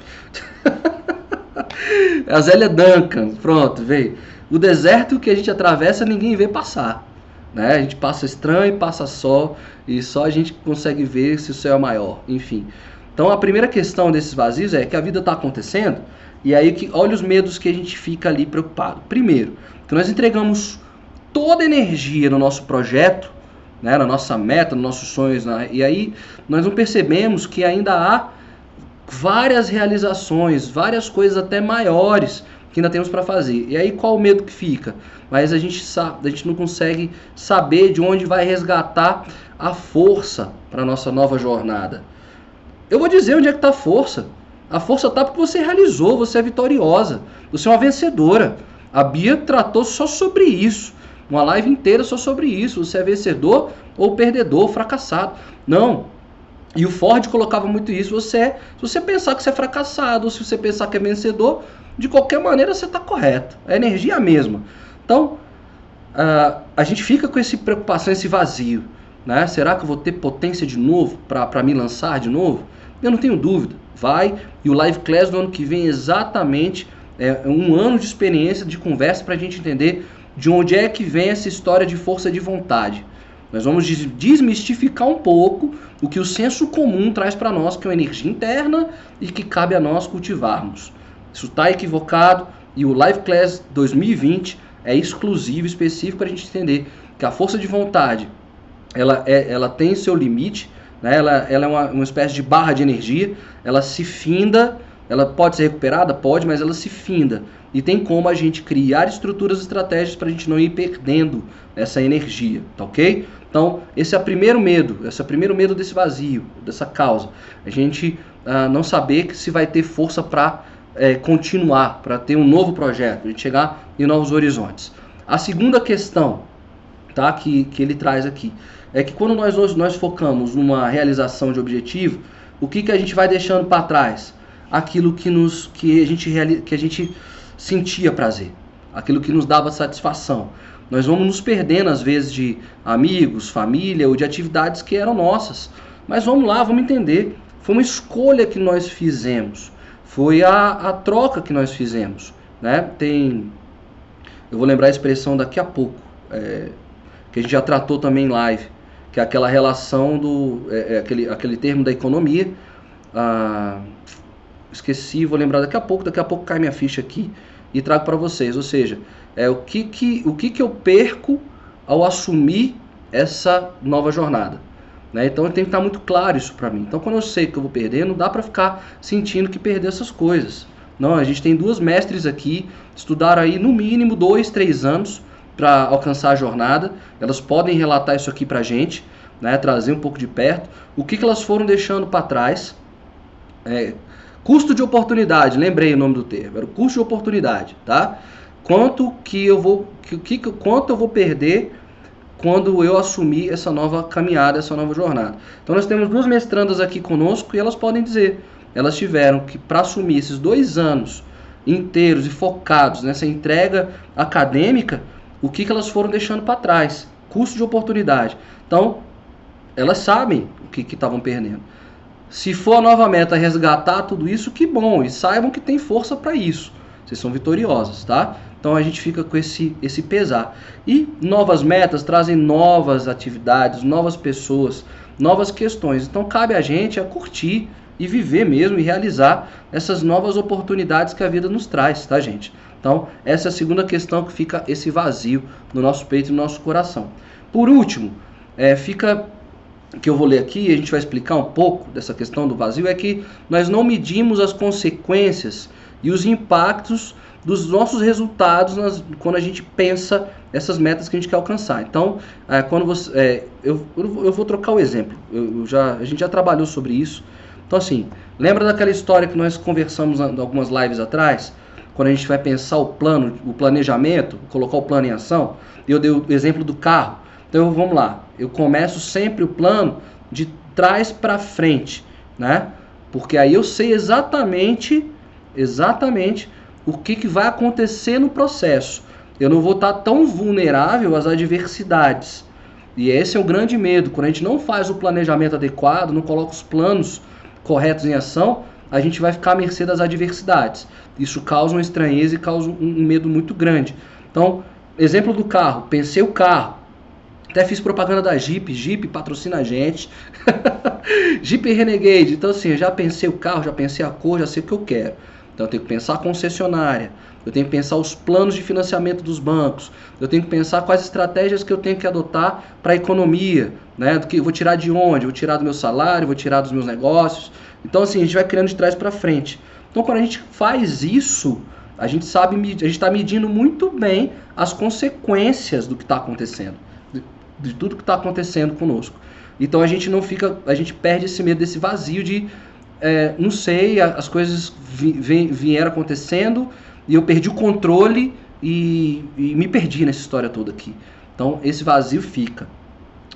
*laughs* *laughs* a Zélia Duncan, pronto, veio. O deserto que a gente atravessa, ninguém vê passar. Né? A gente passa estranho, passa só, e só a gente consegue ver se o céu é maior. Enfim. Então a primeira questão desses vazios é que a vida está acontecendo, e aí que olha os medos que a gente fica ali preocupado. Primeiro, que nós entregamos toda a energia no nosso projeto, né, na nossa meta, nos nossos sonhos, né? e aí nós não percebemos que ainda há várias realizações, várias coisas até maiores que ainda temos para fazer. E aí qual o medo que fica? Mas a gente sabe, a gente não consegue saber de onde vai resgatar a força para nossa nova jornada. Eu vou dizer onde é que está a força. A força está porque você realizou, você é vitoriosa, você é uma vencedora. A Bia tratou só sobre isso. Uma live inteira só sobre isso. Você é vencedor ou perdedor, fracassado. Não. E o Ford colocava muito isso. Você é, se você pensar que você é fracassado, se você pensar que é vencedor, de qualquer maneira você está correto. A energia é a mesma. Então, uh, a gente fica com essa preocupação, esse vazio. Né? Será que eu vou ter potência de novo para me lançar de novo? Eu não tenho dúvida. Vai. E o Live Class do ano que vem é exatamente é, um ano de experiência, de conversa para a gente entender de onde é que vem essa história de força de vontade. Nós vamos desmistificar um pouco o que o senso comum traz para nós, que é uma energia interna e que cabe a nós cultivarmos. Isso está equivocado e o Live Class 2020 é exclusivo, específico para a gente entender que a força de vontade ela, é, ela tem seu limite, né? ela, ela é uma, uma espécie de barra de energia, ela se finda ela pode ser recuperada? Pode, mas ela se finda. E tem como a gente criar estruturas e estratégias para a gente não ir perdendo essa energia, tá ok? Então, esse é o primeiro medo, esse é o primeiro medo desse vazio, dessa causa. A gente uh, não saber se vai ter força para é, continuar, para ter um novo projeto, a gente chegar em novos horizontes. A segunda questão tá, que, que ele traz aqui é que quando nós, nós focamos numa realização de objetivo, o que, que a gente vai deixando para trás? Aquilo que, nos, que, a gente, que a gente sentia prazer, aquilo que nos dava satisfação. Nós vamos nos perdendo, às vezes, de amigos, família ou de atividades que eram nossas. Mas vamos lá, vamos entender. Foi uma escolha que nós fizemos. Foi a, a troca que nós fizemos. Né? Tem. Eu vou lembrar a expressão daqui a pouco, é, que a gente já tratou também em live, que é aquela relação do. É, é aquele, aquele termo da economia. Ah, esqueci, vou lembrar daqui a pouco, daqui a pouco cai minha ficha aqui e trago para vocês. Ou seja, é o que que, o que que eu perco ao assumir essa nova jornada. Né? Então tem que estar muito claro isso para mim. Então quando eu sei que eu vou perder, não dá para ficar sentindo que perder essas coisas. Não, a gente tem duas mestres aqui, estudaram aí no mínimo dois, três anos para alcançar a jornada. Elas podem relatar isso aqui para a gente, né? trazer um pouco de perto. O que, que elas foram deixando para trás, é, Custo de oportunidade, lembrei o nome do termo, era o custo de oportunidade, tá? Quanto que eu vou, que, que, quanto eu vou perder quando eu assumir essa nova caminhada, essa nova jornada. Então nós temos duas mestrandas aqui conosco e elas podem dizer, elas tiveram que para assumir esses dois anos inteiros e focados nessa entrega acadêmica, o que, que elas foram deixando para trás, custo de oportunidade. Então elas sabem o que estavam perdendo. Se for a nova meta resgatar tudo isso, que bom, e saibam que tem força para isso. Vocês são vitoriosos, tá? Então a gente fica com esse, esse pesar. E novas metas trazem novas atividades, novas pessoas, novas questões. Então cabe a gente a curtir e viver mesmo e realizar essas novas oportunidades que a vida nos traz, tá, gente? Então, essa é a segunda questão que fica esse vazio no nosso peito e no nosso coração. Por último, é, fica que eu vou ler aqui, e a gente vai explicar um pouco dessa questão do vazio, é que nós não medimos as consequências e os impactos dos nossos resultados nas, quando a gente pensa essas metas que a gente quer alcançar. Então, é, quando você, é, eu, eu vou trocar o exemplo. Eu, eu, já, a gente já trabalhou sobre isso. Então, assim, lembra daquela história que nós conversamos algumas lives atrás, quando a gente vai pensar o plano, o planejamento, colocar o plano em ação? Eu dei o exemplo do carro. Então vamos lá, eu começo sempre o plano de trás para frente, né? Porque aí eu sei exatamente, exatamente o que, que vai acontecer no processo. Eu não vou estar tão vulnerável às adversidades. E esse é o grande medo. Quando a gente não faz o planejamento adequado, não coloca os planos corretos em ação, a gente vai ficar à mercê das adversidades. Isso causa uma estranheza e causa um medo muito grande. Então, exemplo do carro. Pensei o carro. Até fiz propaganda da Jeep, Jeep patrocina a gente. *laughs* Jeep Renegade. Então, assim, já pensei o carro, já pensei a cor, já sei o que eu quero. Então, eu tenho que pensar a concessionária. Eu tenho que pensar os planos de financiamento dos bancos. Eu tenho que pensar quais estratégias que eu tenho que adotar para a economia. Né? Do que vou tirar de onde? Vou tirar do meu salário, vou tirar dos meus negócios. Então, assim, a gente vai criando de trás para frente. Então, quando a gente faz isso, a gente sabe, a gente está medindo muito bem as consequências do que está acontecendo de tudo que está acontecendo conosco. Então a gente não fica, a gente perde esse medo desse vazio de é, não sei, as coisas vi, vieram acontecendo e eu perdi o controle e, e me perdi nessa história toda aqui. Então esse vazio fica.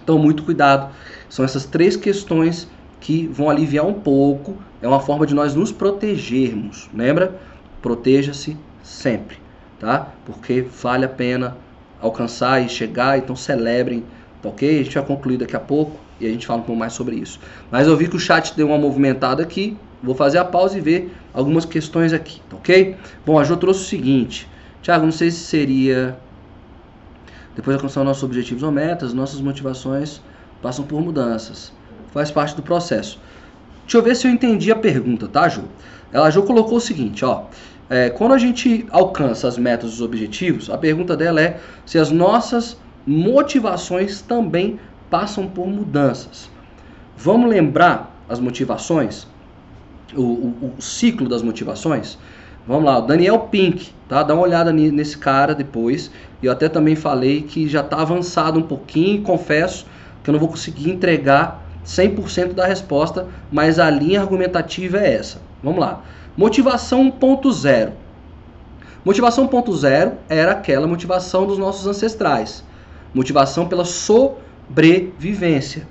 Então muito cuidado. São essas três questões que vão aliviar um pouco. É uma forma de nós nos protegermos. Lembra? Proteja-se sempre, tá? Porque vale a pena alcançar e chegar, então celebrem, tá ok? A gente vai concluir daqui a pouco e a gente fala um pouco mais sobre isso. Mas eu vi que o chat deu uma movimentada aqui, vou fazer a pausa e ver algumas questões aqui, tá ok? Bom, a Jo trouxe o seguinte, Tiago, não sei se seria depois de alcançar nossos objetivos ou metas, nossas motivações passam por mudanças. Faz parte do processo. Deixa eu ver se eu entendi a pergunta, tá, Ju? Ela já colocou o seguinte, ó. É, quando a gente alcança as metas e os objetivos, a pergunta dela é se as nossas motivações também passam por mudanças. Vamos lembrar as motivações? O, o, o ciclo das motivações? Vamos lá, o Daniel Pink, tá? Dá uma olhada nesse cara depois. Eu até também falei que já está avançado um pouquinho, confesso que eu não vou conseguir entregar 100% da resposta, mas a linha argumentativa é essa. Vamos lá. Motivação 1.0. Motivação 1.0 era aquela motivação dos nossos ancestrais. Motivação pela sobrevivência.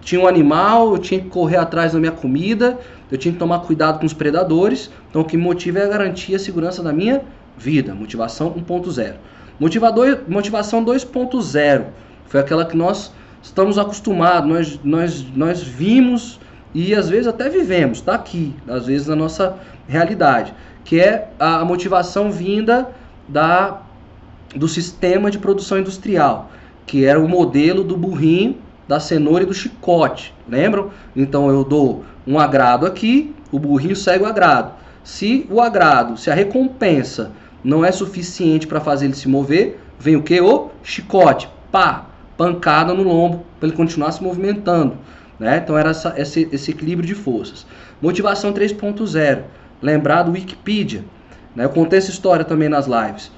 Tinha um animal, eu tinha que correr atrás da minha comida, eu tinha que tomar cuidado com os predadores. Então o que me motiva é e a segurança da minha vida. Motivação 1.0. Motivador, motivação 2.0 foi aquela que nós estamos acostumados, nós, nós, nós vimos e às vezes até vivemos, está aqui, às vezes na nossa realidade, que é a motivação vinda da, do sistema de produção industrial, que era o modelo do burrinho, da cenoura e do chicote, lembram? Então eu dou um agrado aqui, o burrinho segue o agrado. Se o agrado, se a recompensa não é suficiente para fazer ele se mover, vem o que? O chicote, pá, pancada no lombo para ele continuar se movimentando. Né? Então era essa, esse, esse equilíbrio de forças. Motivação 3.0, lembrar do Wikipedia. Né? Eu contei essa história também nas lives.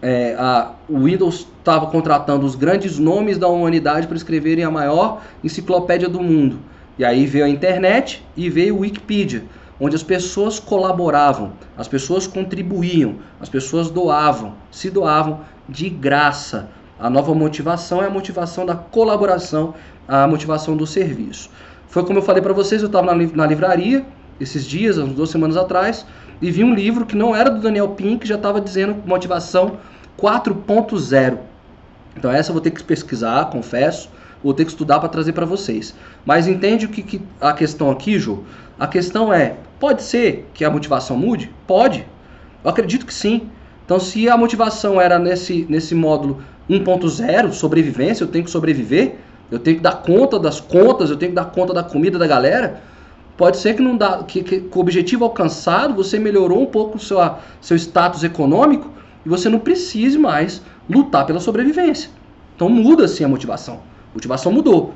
É, a, o Windows estava contratando os grandes nomes da humanidade para escreverem a maior enciclopédia do mundo. E aí veio a internet e veio o Wikipedia onde as pessoas colaboravam, as pessoas contribuíam, as pessoas doavam, se doavam de graça. A nova motivação é a motivação da colaboração, a motivação do serviço. Foi como eu falei para vocês, eu estava na livraria esses dias, umas duas semanas atrás, e vi um livro que não era do Daniel Pink, já estava dizendo motivação 4.0. Então essa eu vou ter que pesquisar, confesso, vou ter que estudar para trazer para vocês. Mas entende o que, que a questão aqui, Ju? A questão é, pode ser que a motivação mude? Pode. Eu acredito que sim. Então, se a motivação era nesse, nesse módulo 1.0, sobrevivência, eu tenho que sobreviver, eu tenho que dar conta das contas, eu tenho que dar conta da comida da galera, pode ser que não dá, que, que com o objetivo alcançado, você melhorou um pouco o seu, seu status econômico e você não precise mais lutar pela sobrevivência. Então muda sim a motivação. A motivação mudou.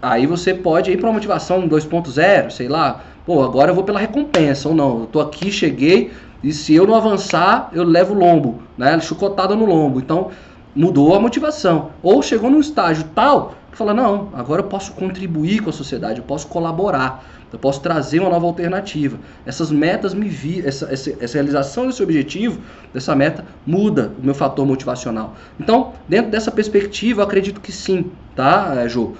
Aí você pode ir para uma motivação 2.0, sei lá. Pô, agora eu vou pela recompensa ou não. Eu tô aqui, cheguei e se eu não avançar, eu levo lombo, né? Chucotada no lombo. Então mudou a motivação. Ou chegou num estágio tal que fala: não, agora eu posso contribuir com a sociedade, eu posso colaborar, eu posso trazer uma nova alternativa. Essas metas me vi, essa, essa, essa realização desse objetivo, dessa meta, muda o meu fator motivacional. Então, dentro dessa perspectiva, eu acredito que sim, tá, Jô?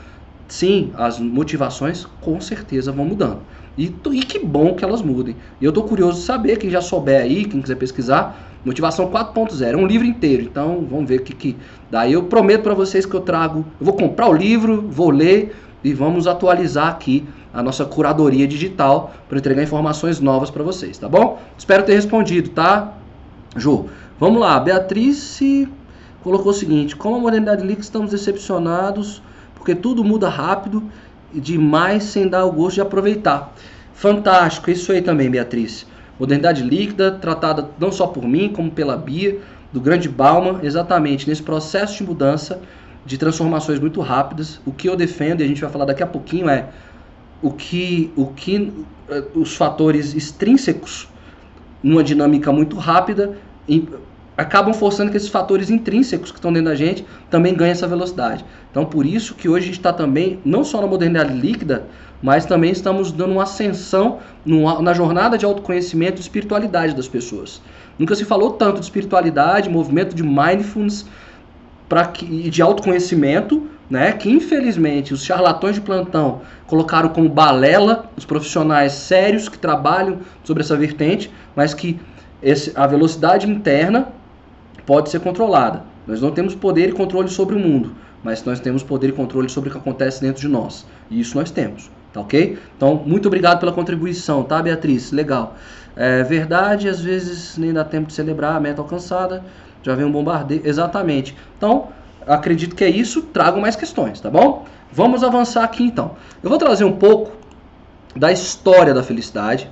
sim, as motivações com certeza vão mudando. E, e que bom que elas mudem. E eu estou curioso de saber, quem já souber aí, quem quiser pesquisar, Motivação 4.0, é um livro inteiro. Então vamos ver o que, que dá. Eu prometo para vocês que eu trago, eu vou comprar o livro, vou ler e vamos atualizar aqui a nossa curadoria digital para entregar informações novas para vocês, tá bom? Espero ter respondido, tá? Ju, vamos lá. Beatriz colocou o seguinte: como a modernidade líquida estamos decepcionados porque tudo muda rápido e demais sem dar o gosto de aproveitar. Fantástico, isso aí também, Beatriz. Modernidade líquida, tratada não só por mim, como pela Bia, do grande Bauman, exatamente nesse processo de mudança, de transformações muito rápidas. O que eu defendo, e a gente vai falar daqui a pouquinho, é o que, o que os fatores extrínsecos, numa dinâmica muito rápida, acabam forçando que esses fatores intrínsecos que estão dentro da gente também ganhem essa velocidade. Então, por isso que hoje a gente está também, não só na modernidade líquida, mas também estamos dando uma ascensão no, na jornada de autoconhecimento e espiritualidade das pessoas. Nunca se falou tanto de espiritualidade, movimento de mindfulness e de autoconhecimento, né, que infelizmente os charlatões de plantão colocaram como balela os profissionais sérios que trabalham sobre essa vertente, mas que esse, a velocidade interna pode ser controlada. Nós não temos poder e controle sobre o mundo, mas nós temos poder e controle sobre o que acontece dentro de nós. E isso nós temos, tá ok? Então, muito obrigado pela contribuição, tá, Beatriz? Legal. É verdade, às vezes nem dá tempo de celebrar a meta alcançada, já vem um bombardeio. Exatamente. Então, acredito que é isso. Trago mais questões, tá bom? Vamos avançar aqui então. Eu vou trazer um pouco da história da felicidade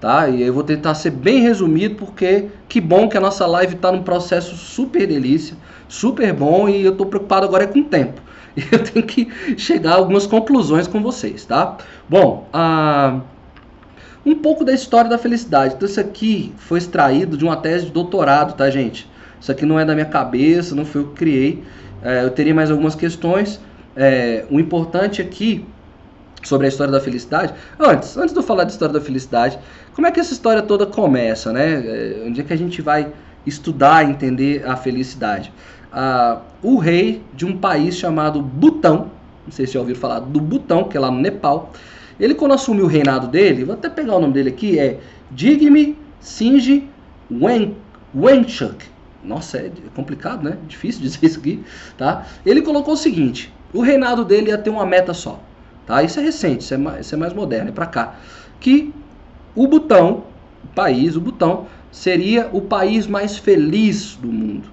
tá? E eu vou tentar ser bem resumido porque que bom que a nossa live está num processo super delícia, super bom e eu estou preocupado agora é com o tempo. *laughs* E eu tenho que chegar a algumas conclusões com vocês, tá? Bom, a um pouco da história da felicidade. Então isso aqui foi extraído de uma tese de doutorado, tá, gente? Isso aqui não é da minha cabeça, não foi eu que criei. É, eu teria mais algumas questões. É, o importante aqui sobre a história da felicidade. Antes, antes de eu falar da história da felicidade, como é que essa história toda começa, né? É, onde é que a gente vai estudar entender a felicidade? Ah, o rei de um país chamado Butão, não sei se já ouviram falar do Butão, que é lá no Nepal, ele quando assumiu o reinado dele, vou até pegar o nome dele aqui, é Digme Singh Wen, Wenchuk. Nossa, é complicado, né? Difícil *laughs* dizer isso aqui, tá? Ele colocou o seguinte, o reinado dele ia ter uma meta só, tá? Isso é recente, isso é mais, isso é mais moderno, é para cá. Que o Butão, o país, o Butão, seria o país mais feliz do mundo.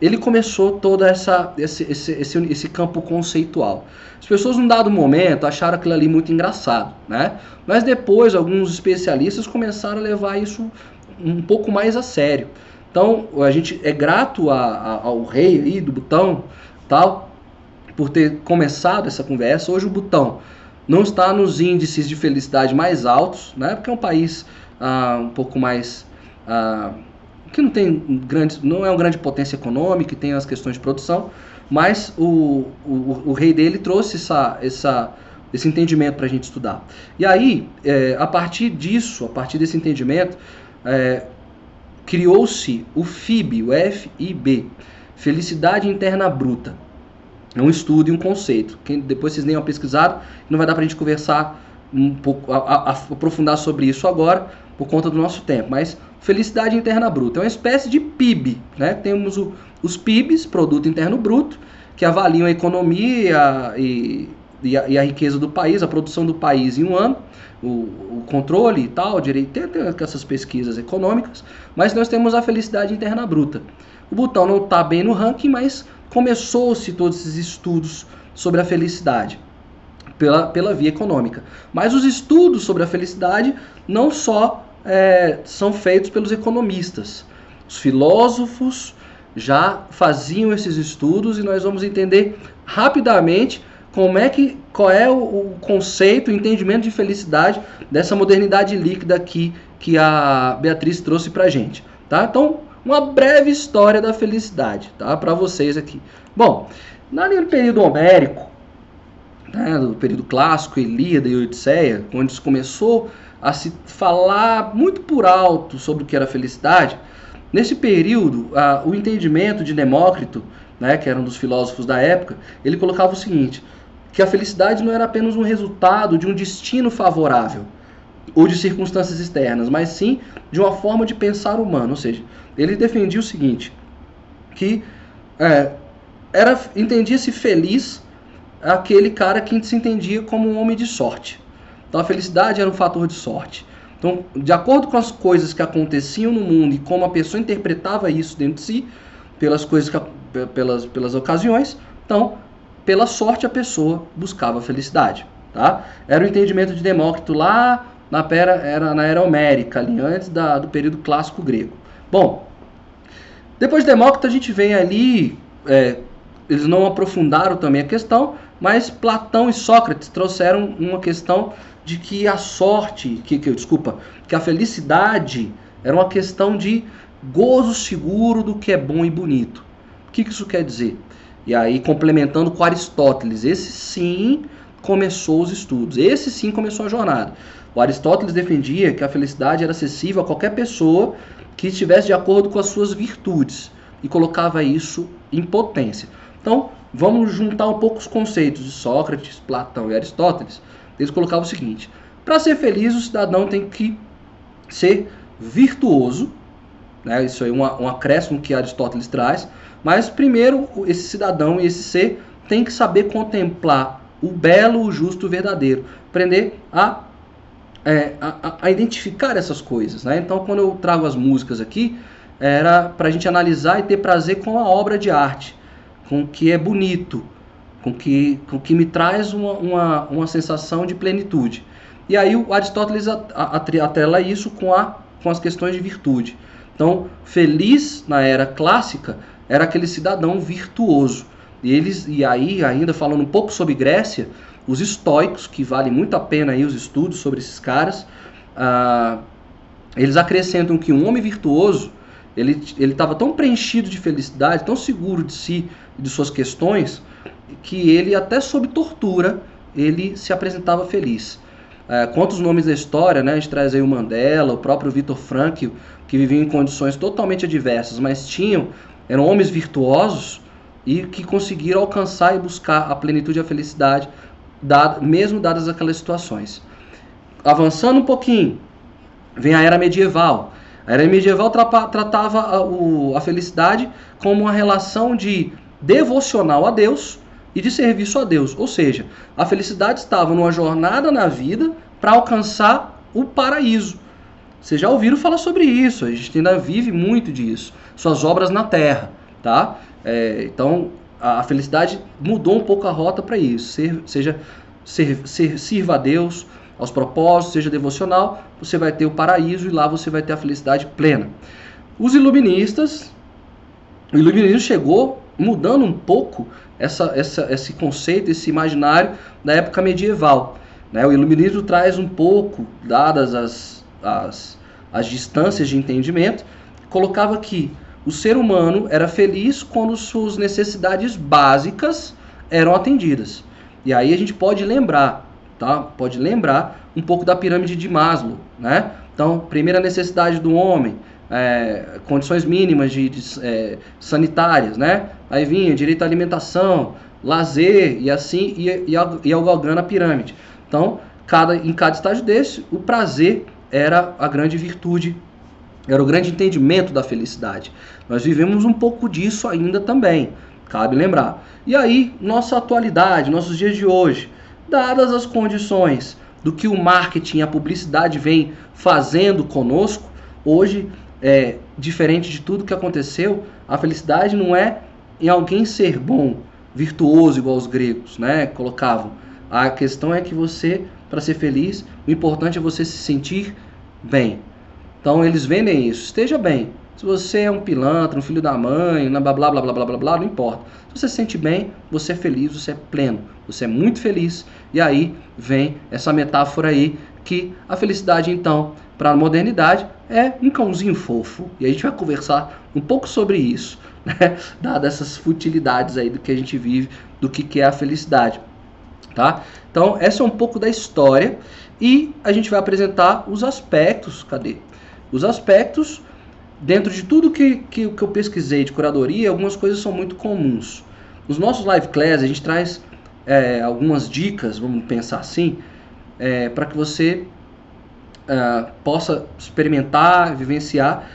Ele começou todo essa, esse, esse, esse, esse campo conceitual. As pessoas, num dado momento, acharam aquilo ali muito engraçado, né? Mas depois, alguns especialistas começaram a levar isso um pouco mais a sério. Então, a gente é grato a, a, ao rei aí do Butão, tal, por ter começado essa conversa. Hoje o Butão não está nos índices de felicidade mais altos, né? Porque é um país ah, um pouco mais ah, que não tem grandes, não é uma grande potência econômica, tem as questões de produção, mas o, o, o rei dele trouxe essa, essa, esse entendimento para a gente estudar. E aí, é, a partir disso, a partir desse entendimento, é, criou-se o FIB, o FIB, Felicidade Interna Bruta. É um estudo e um conceito. Quem, depois vocês nem pesquisado, não vai dar para a gente conversar um pouco, a, a, aprofundar sobre isso agora, por conta do nosso tempo. Mas felicidade interna bruta é uma espécie de PIB. Né? Temos o, os PIBs, Produto Interno Bruto, que avaliam a economia e, e, a, e, a, riqueza do país, a produção do país em um ano, o, o controle e tal, direito, tem, tem essas pesquisas econômicas, mas nós temos a felicidade interna bruta. O botão não está bem no ranking, mas começou-se todos esses estudos sobre a felicidade pela, pela via econômica. Mas os estudos sobre a felicidade não só é, são feitos pelos economistas. Os filósofos já faziam esses estudos e nós vamos entender rapidamente como é que qual é o, o conceito, o entendimento de felicidade dessa modernidade líquida aqui que a Beatriz trouxe para gente, tá? Então uma breve história da felicidade, tá? Para vocês aqui. Bom, no período homérico, né, no período clássico, Ilíada e Odisseia, onde se começou a se falar muito por alto sobre o que era felicidade, nesse período, a, o entendimento de Demócrito, né, que era um dos filósofos da época, ele colocava o seguinte, que a felicidade não era apenas um resultado de um destino favorável ou de circunstâncias externas, mas sim de uma forma de pensar humano, ou seja, ele defendia o seguinte, que é, era entendia-se feliz aquele cara que se entendia como um homem de sorte. Então a felicidade era um fator de sorte. Então, de acordo com as coisas que aconteciam no mundo e como a pessoa interpretava isso dentro de si, pelas coisas que, pelas, pelas ocasiões, então, pela sorte a pessoa buscava a felicidade, tá? Era o entendimento de Demócrito lá na era, era na era homérica, ali antes da, do período clássico grego. Bom, depois de Demócrito a gente vem ali, é, eles não aprofundaram também a questão, mas Platão e Sócrates trouxeram uma questão de que a sorte, que, que desculpa, que a felicidade era uma questão de gozo seguro do que é bom e bonito. O que, que isso quer dizer? E aí, complementando com Aristóteles, esse sim começou os estudos, esse sim começou a jornada. O Aristóteles defendia que a felicidade era acessível a qualquer pessoa que estivesse de acordo com as suas virtudes e colocava isso em potência. Então, vamos juntar um pouco os conceitos de Sócrates, Platão e Aristóteles. Eles colocavam o seguinte: para ser feliz, o cidadão tem que ser virtuoso, né? isso aí é um, acréscimo que Aristóteles traz, mas primeiro esse cidadão e esse ser tem que saber contemplar o belo, o justo, o verdadeiro, aprender a, é, a, a, identificar essas coisas. Né? Então, quando eu trago as músicas aqui, era para a gente analisar e ter prazer com a obra de arte, com o que é bonito, com que, com que me traz uma, uma, uma sensação de plenitude. E aí o Aristóteles atrela isso com, a, com as questões de virtude. Então, feliz na era clássica era aquele cidadão virtuoso. E eles e aí ainda falando um pouco sobre Grécia, os estoicos, que vale muito a pena aí os estudos sobre esses caras, ah, eles acrescentam que um homem virtuoso ele estava tão preenchido de felicidade, tão seguro de si e de suas questões, que ele até sob tortura ele se apresentava feliz. Quantos nomes da história, né? A gente traz aí o Mandela, o próprio Vitor Frankl, que viviam em condições totalmente adversas, mas tinham, eram homens virtuosos e que conseguiram alcançar e buscar a plenitude e a felicidade, dado, mesmo dadas aquelas situações. Avançando um pouquinho, vem a era medieval. A era medieval tratava a, o, a felicidade como uma relação de devocional a Deus e de serviço a Deus. Ou seja, a felicidade estava numa jornada na vida para alcançar o paraíso. Vocês já ouviram falar sobre isso, a gente ainda vive muito disso. Suas obras na terra, tá? É, então, a felicidade mudou um pouco a rota para isso. Ser, seja, ser, ser, sirva a Deus, aos propósitos, seja devocional, você vai ter o paraíso e lá você vai ter a felicidade plena. Os iluministas, o iluminismo chegou mudando um pouco essa, essa, esse conceito, esse imaginário da época medieval. Né? O iluminismo traz um pouco, dadas as, as, as distâncias de entendimento, colocava que o ser humano era feliz quando suas necessidades básicas eram atendidas. E aí a gente pode lembrar, tá? Pode lembrar um pouco da pirâmide de Maslow, né? Então, primeira necessidade do homem, é, condições mínimas de, de é, sanitárias, né? Aí vinha direito à alimentação, lazer e assim ia, ia, ia galgando a pirâmide. Então, cada, em cada estágio desse, o prazer era a grande virtude, era o grande entendimento da felicidade. Nós vivemos um pouco disso ainda também, cabe lembrar. E aí, nossa atualidade, nossos dias de hoje, dadas as condições do que o marketing, a publicidade vem fazendo conosco, hoje é, diferente de tudo que aconteceu, a felicidade não é em alguém ser bom, virtuoso igual os gregos, né? Colocavam. A questão é que você, para ser feliz, o importante é você se sentir bem. Então eles vendem isso. Esteja bem. Se você é um pilantra, um filho da mãe, blá blá blá blá blá blá blá, não importa. Se você se sente bem, você é feliz, você é pleno, você é muito feliz. E aí vem essa metáfora aí que a felicidade então para a modernidade é um cãozinho fofo. E a gente vai conversar um pouco sobre isso, *laughs* né? Dadas essas futilidades aí do que a gente vive, do que, que é a felicidade. Tá? Então, essa é um pouco da história e a gente vai apresentar os aspectos, cadê? Os aspectos, dentro de tudo que, que, que eu pesquisei de curadoria, algumas coisas são muito comuns. Nos nossos live class, a gente traz é, algumas dicas, vamos pensar assim, é, para que você uh, possa experimentar, vivenciar.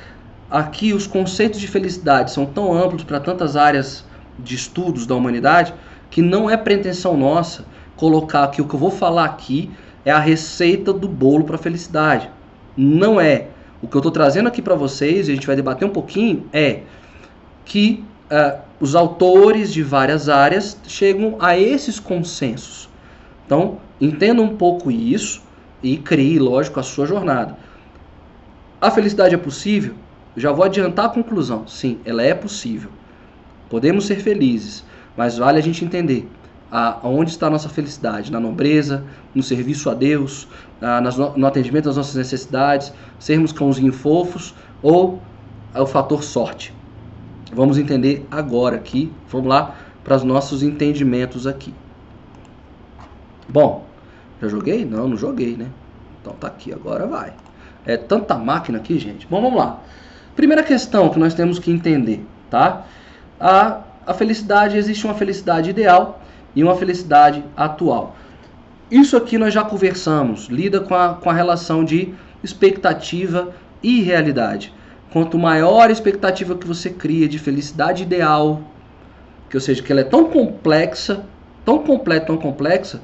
Aqui os conceitos de felicidade são tão amplos para tantas áreas de estudos da humanidade que não é pretensão nossa colocar que o que eu vou falar aqui é a receita do bolo para a felicidade. Não é. O que eu estou trazendo aqui para vocês, e a gente vai debater um pouquinho, é que uh, os autores de várias áreas chegam a esses consensos. Então, entenda um pouco isso e crie, lógico, a sua jornada. A felicidade é possível? Já vou adiantar a conclusão. Sim, ela é possível. Podemos ser felizes, mas vale a gente entender aonde está a nossa felicidade, na nobreza, no serviço a Deus, no atendimento às nossas necessidades, sermos cãozinhos fofos ou o fator sorte. Vamos entender agora aqui. Vamos lá para os nossos entendimentos aqui. Bom, já joguei? Não, não joguei, né? Então tá aqui, agora vai. É tanta máquina aqui, gente. Bom, vamos lá. Primeira questão que nós temos que entender, tá? A, a felicidade, existe uma felicidade ideal e uma felicidade atual. Isso aqui nós já conversamos, lida com a, com a relação de expectativa e realidade. Quanto maior a expectativa que você cria de felicidade ideal, que ou seja, que ela é tão complexa, tão completa, tão complexa,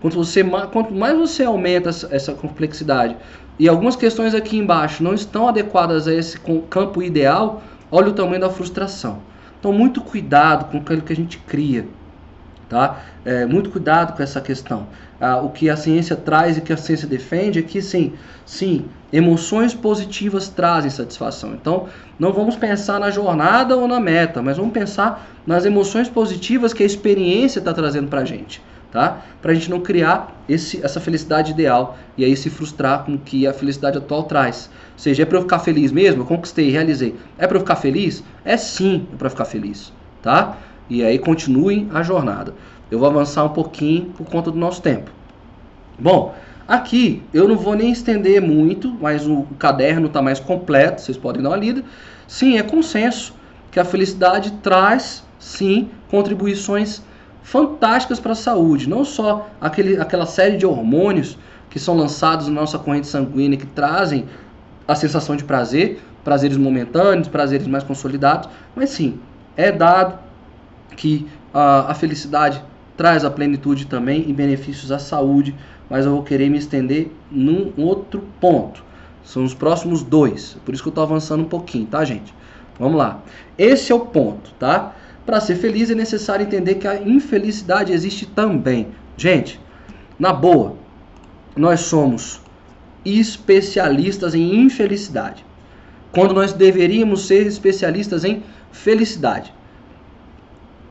quanto, você, quanto mais você aumenta essa complexidade e algumas questões aqui embaixo não estão adequadas a esse campo ideal, olha o tamanho da frustração. Então, muito cuidado com aquilo que a gente cria. Tá? É, muito cuidado com essa questão. Ah, o que a ciência traz e que a ciência defende é que sim, sim, emoções positivas trazem satisfação. Então, não vamos pensar na jornada ou na meta, mas vamos pensar nas emoções positivas que a experiência está trazendo para a gente tá? Para a gente não criar esse, essa felicidade ideal e aí se frustrar com o que a felicidade atual traz. Ou seja, é para eu ficar feliz mesmo? Eu conquistei, realizei. É para eu ficar feliz? É sim, é para ficar feliz, tá? E aí continuem a jornada. Eu vou avançar um pouquinho por conta do nosso tempo. Bom, aqui eu não vou nem estender muito, mas o caderno está mais completo, vocês podem dar uma lida. Sim, é consenso que a felicidade traz, sim, contribuições fantásticas para a saúde, não só aquele, aquela série de hormônios que são lançados na nossa corrente sanguínea que trazem a sensação de prazer, prazeres momentâneos, prazeres mais consolidados, mas sim, é dado que a, a felicidade traz a plenitude também e benefícios à saúde, mas eu vou querer me estender num outro ponto. São os próximos dois, por isso que eu estou avançando um pouquinho, tá, gente? Vamos lá. Esse é o ponto, tá? Para ser feliz é necessário entender que a infelicidade existe também. Gente, na boa, nós somos especialistas em infelicidade, quando nós deveríamos ser especialistas em felicidade.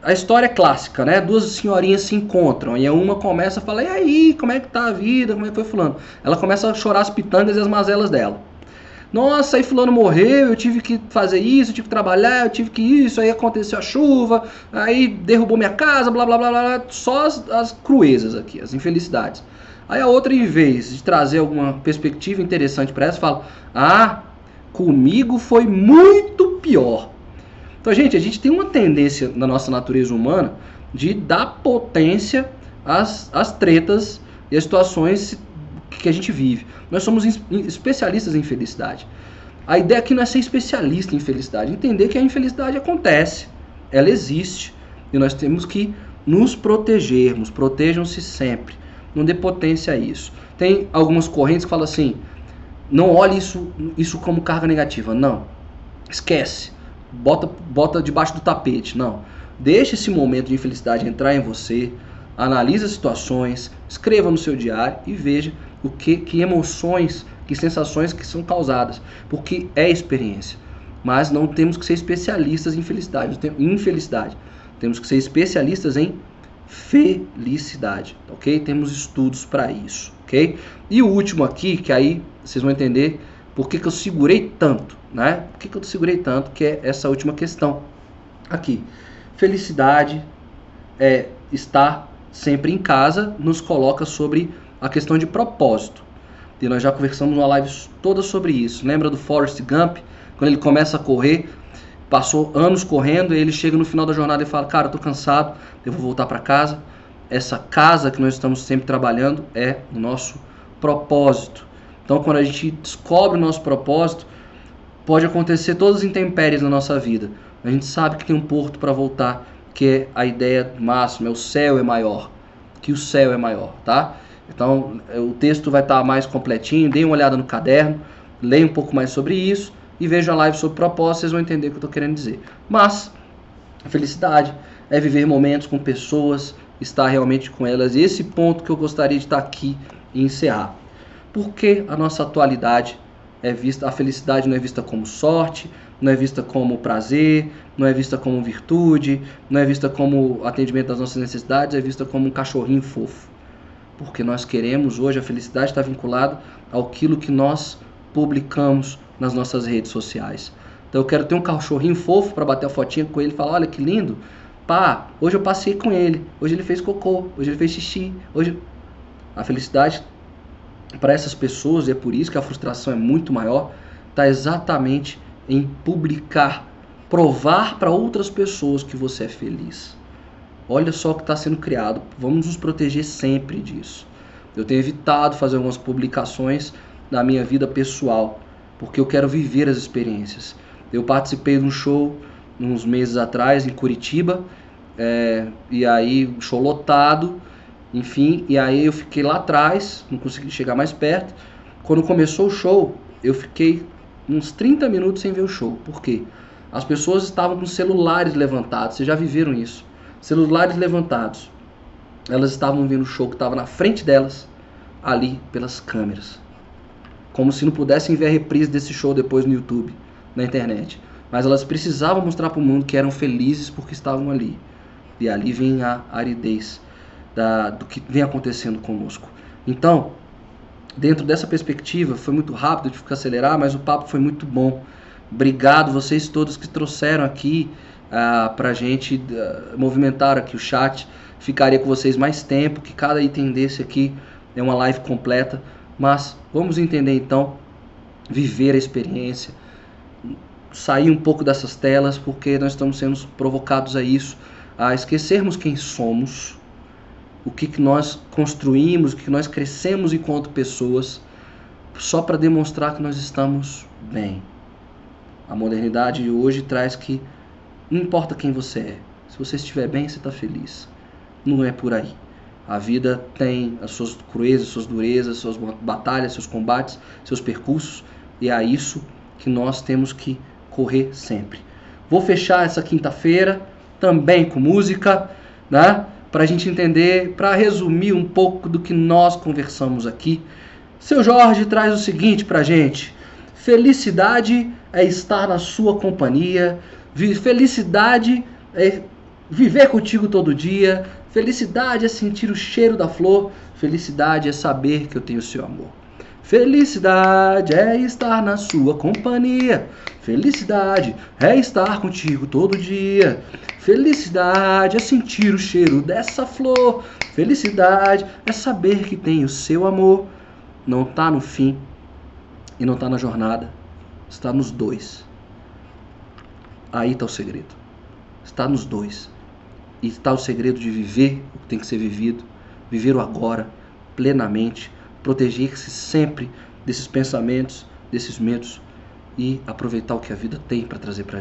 A história é clássica, né? Duas senhorinhas se encontram e uma começa a falar: "E aí, como é que tá a vida? Como é que foi fulano?". Ela começa a chorar as pitangas e as mazelas dela. Nossa, aí fulano morreu, eu tive que fazer isso, eu tive que trabalhar, eu tive que isso, aí aconteceu a chuva, aí derrubou minha casa, blá blá blá blá, só as, as cruezas aqui, as infelicidades. Aí a outra, em vez de trazer alguma perspectiva interessante para essa, fala: Ah, comigo foi muito pior. Então, gente, a gente tem uma tendência na nossa natureza humana de dar potência às, às tretas e às situações que a gente vive. Nós somos especialistas em felicidade. A ideia aqui não é ser especialista em felicidade, entender que a infelicidade acontece, ela existe e nós temos que nos protegermos. Protejam-se sempre, não dê potência a isso. Tem algumas correntes que falam assim: não olhe isso, isso como carga negativa. Não, esquece, bota, bota debaixo do tapete. Não, deixe esse momento de infelicidade entrar em você, analise as situações, escreva no seu diário e veja o que, que emoções, que sensações que são causadas, porque é experiência. Mas não temos que ser especialistas em felicidade, infelicidade. Temos que ser especialistas em felicidade, ok? Temos estudos para isso, ok? E o último aqui, que aí vocês vão entender por que, que eu segurei tanto, né? Por que, que eu segurei tanto, que é essa última questão aqui. Felicidade é estar sempre em casa, nos coloca sobre a questão de propósito. E nós já conversamos uma live toda sobre isso. Lembra do Forrest Gump? Quando ele começa a correr, passou anos correndo e ele chega no final da jornada e fala: Cara, eu tô cansado, eu vou voltar para casa. Essa casa que nós estamos sempre trabalhando é o nosso propósito. Então, quando a gente descobre o nosso propósito, pode acontecer todas as intempéries na nossa vida. A gente sabe que tem um porto para voltar, que é a ideia máxima, é o céu é maior, que o céu é maior, tá? Então é, o texto vai estar mais completinho, dê uma olhada no caderno, leia um pouco mais sobre isso e veja a live sobre propósito, vocês vão entender o que eu estou querendo dizer. Mas a felicidade é viver momentos com pessoas, estar realmente com elas. E esse ponto que eu gostaria de estar aqui e encerrar. Porque a nossa atualidade é vista, a felicidade não é vista como sorte, não é vista como prazer, não é vista como virtude, não é vista como atendimento das nossas necessidades, é vista como um cachorrinho fofo porque nós queremos hoje a felicidade está vinculada ao que nós publicamos nas nossas redes sociais. Então eu quero ter um cachorrinho fofo para bater a fotinha com ele e falar: olha que lindo. Pá, hoje eu passei com ele. Hoje ele fez cocô. Hoje ele fez xixi. Hoje. A felicidade para essas pessoas, e é por isso que a frustração é muito maior, está exatamente em publicar, provar para outras pessoas que você é feliz. Olha só o que está sendo criado. Vamos nos proteger sempre disso. Eu tenho evitado fazer algumas publicações da minha vida pessoal, porque eu quero viver as experiências. Eu participei de um show uns meses atrás em Curitiba, é, e aí show lotado, enfim, e aí eu fiquei lá atrás, não consegui chegar mais perto. Quando começou o show, eu fiquei uns 30 minutos sem ver o show. Por quê? As pessoas estavam com celulares levantados, vocês já viveram isso? Celulares levantados. Elas estavam vendo o show que estava na frente delas, ali pelas câmeras. Como se não pudessem ver a reprise desse show depois no YouTube, na internet. Mas elas precisavam mostrar para o mundo que eram felizes porque estavam ali. E ali vem a aridez da, do que vem acontecendo conosco. Então, dentro dessa perspectiva, foi muito rápido, de ficar acelerar, mas o papo foi muito bom. Obrigado vocês todos que trouxeram aqui ah, para a gente uh, movimentar aqui o chat. Ficaria com vocês mais tempo, que cada item desse aqui é uma live completa. Mas vamos entender então, viver a experiência, sair um pouco dessas telas, porque nós estamos sendo provocados a isso, a esquecermos quem somos, o que, que nós construímos, o que nós crescemos enquanto pessoas, só para demonstrar que nós estamos bem. A modernidade de hoje traz que não importa quem você é, se você estiver bem, você está feliz. Não é por aí. A vida tem as suas cruezas, suas durezas, suas batalhas, seus combates, seus percursos, e é isso que nós temos que correr sempre. Vou fechar essa quinta-feira também com música, né? Para a gente entender, para resumir um pouco do que nós conversamos aqui. Seu Jorge traz o seguinte para a gente: felicidade é estar na sua companhia, felicidade é viver contigo todo dia, felicidade é sentir o cheiro da flor, felicidade é saber que eu tenho seu amor. Felicidade é estar na sua companhia. Felicidade é estar contigo todo dia. Felicidade é sentir o cheiro dessa flor. Felicidade é saber que tem o seu amor. Não está no fim e não está na jornada. Está nos dois. Aí está o segredo. Está nos dois. E está o segredo de viver o que tem que ser vivido. Viver o agora, plenamente. Proteger-se sempre desses pensamentos, desses medos. E aproveitar o que a vida tem para trazer para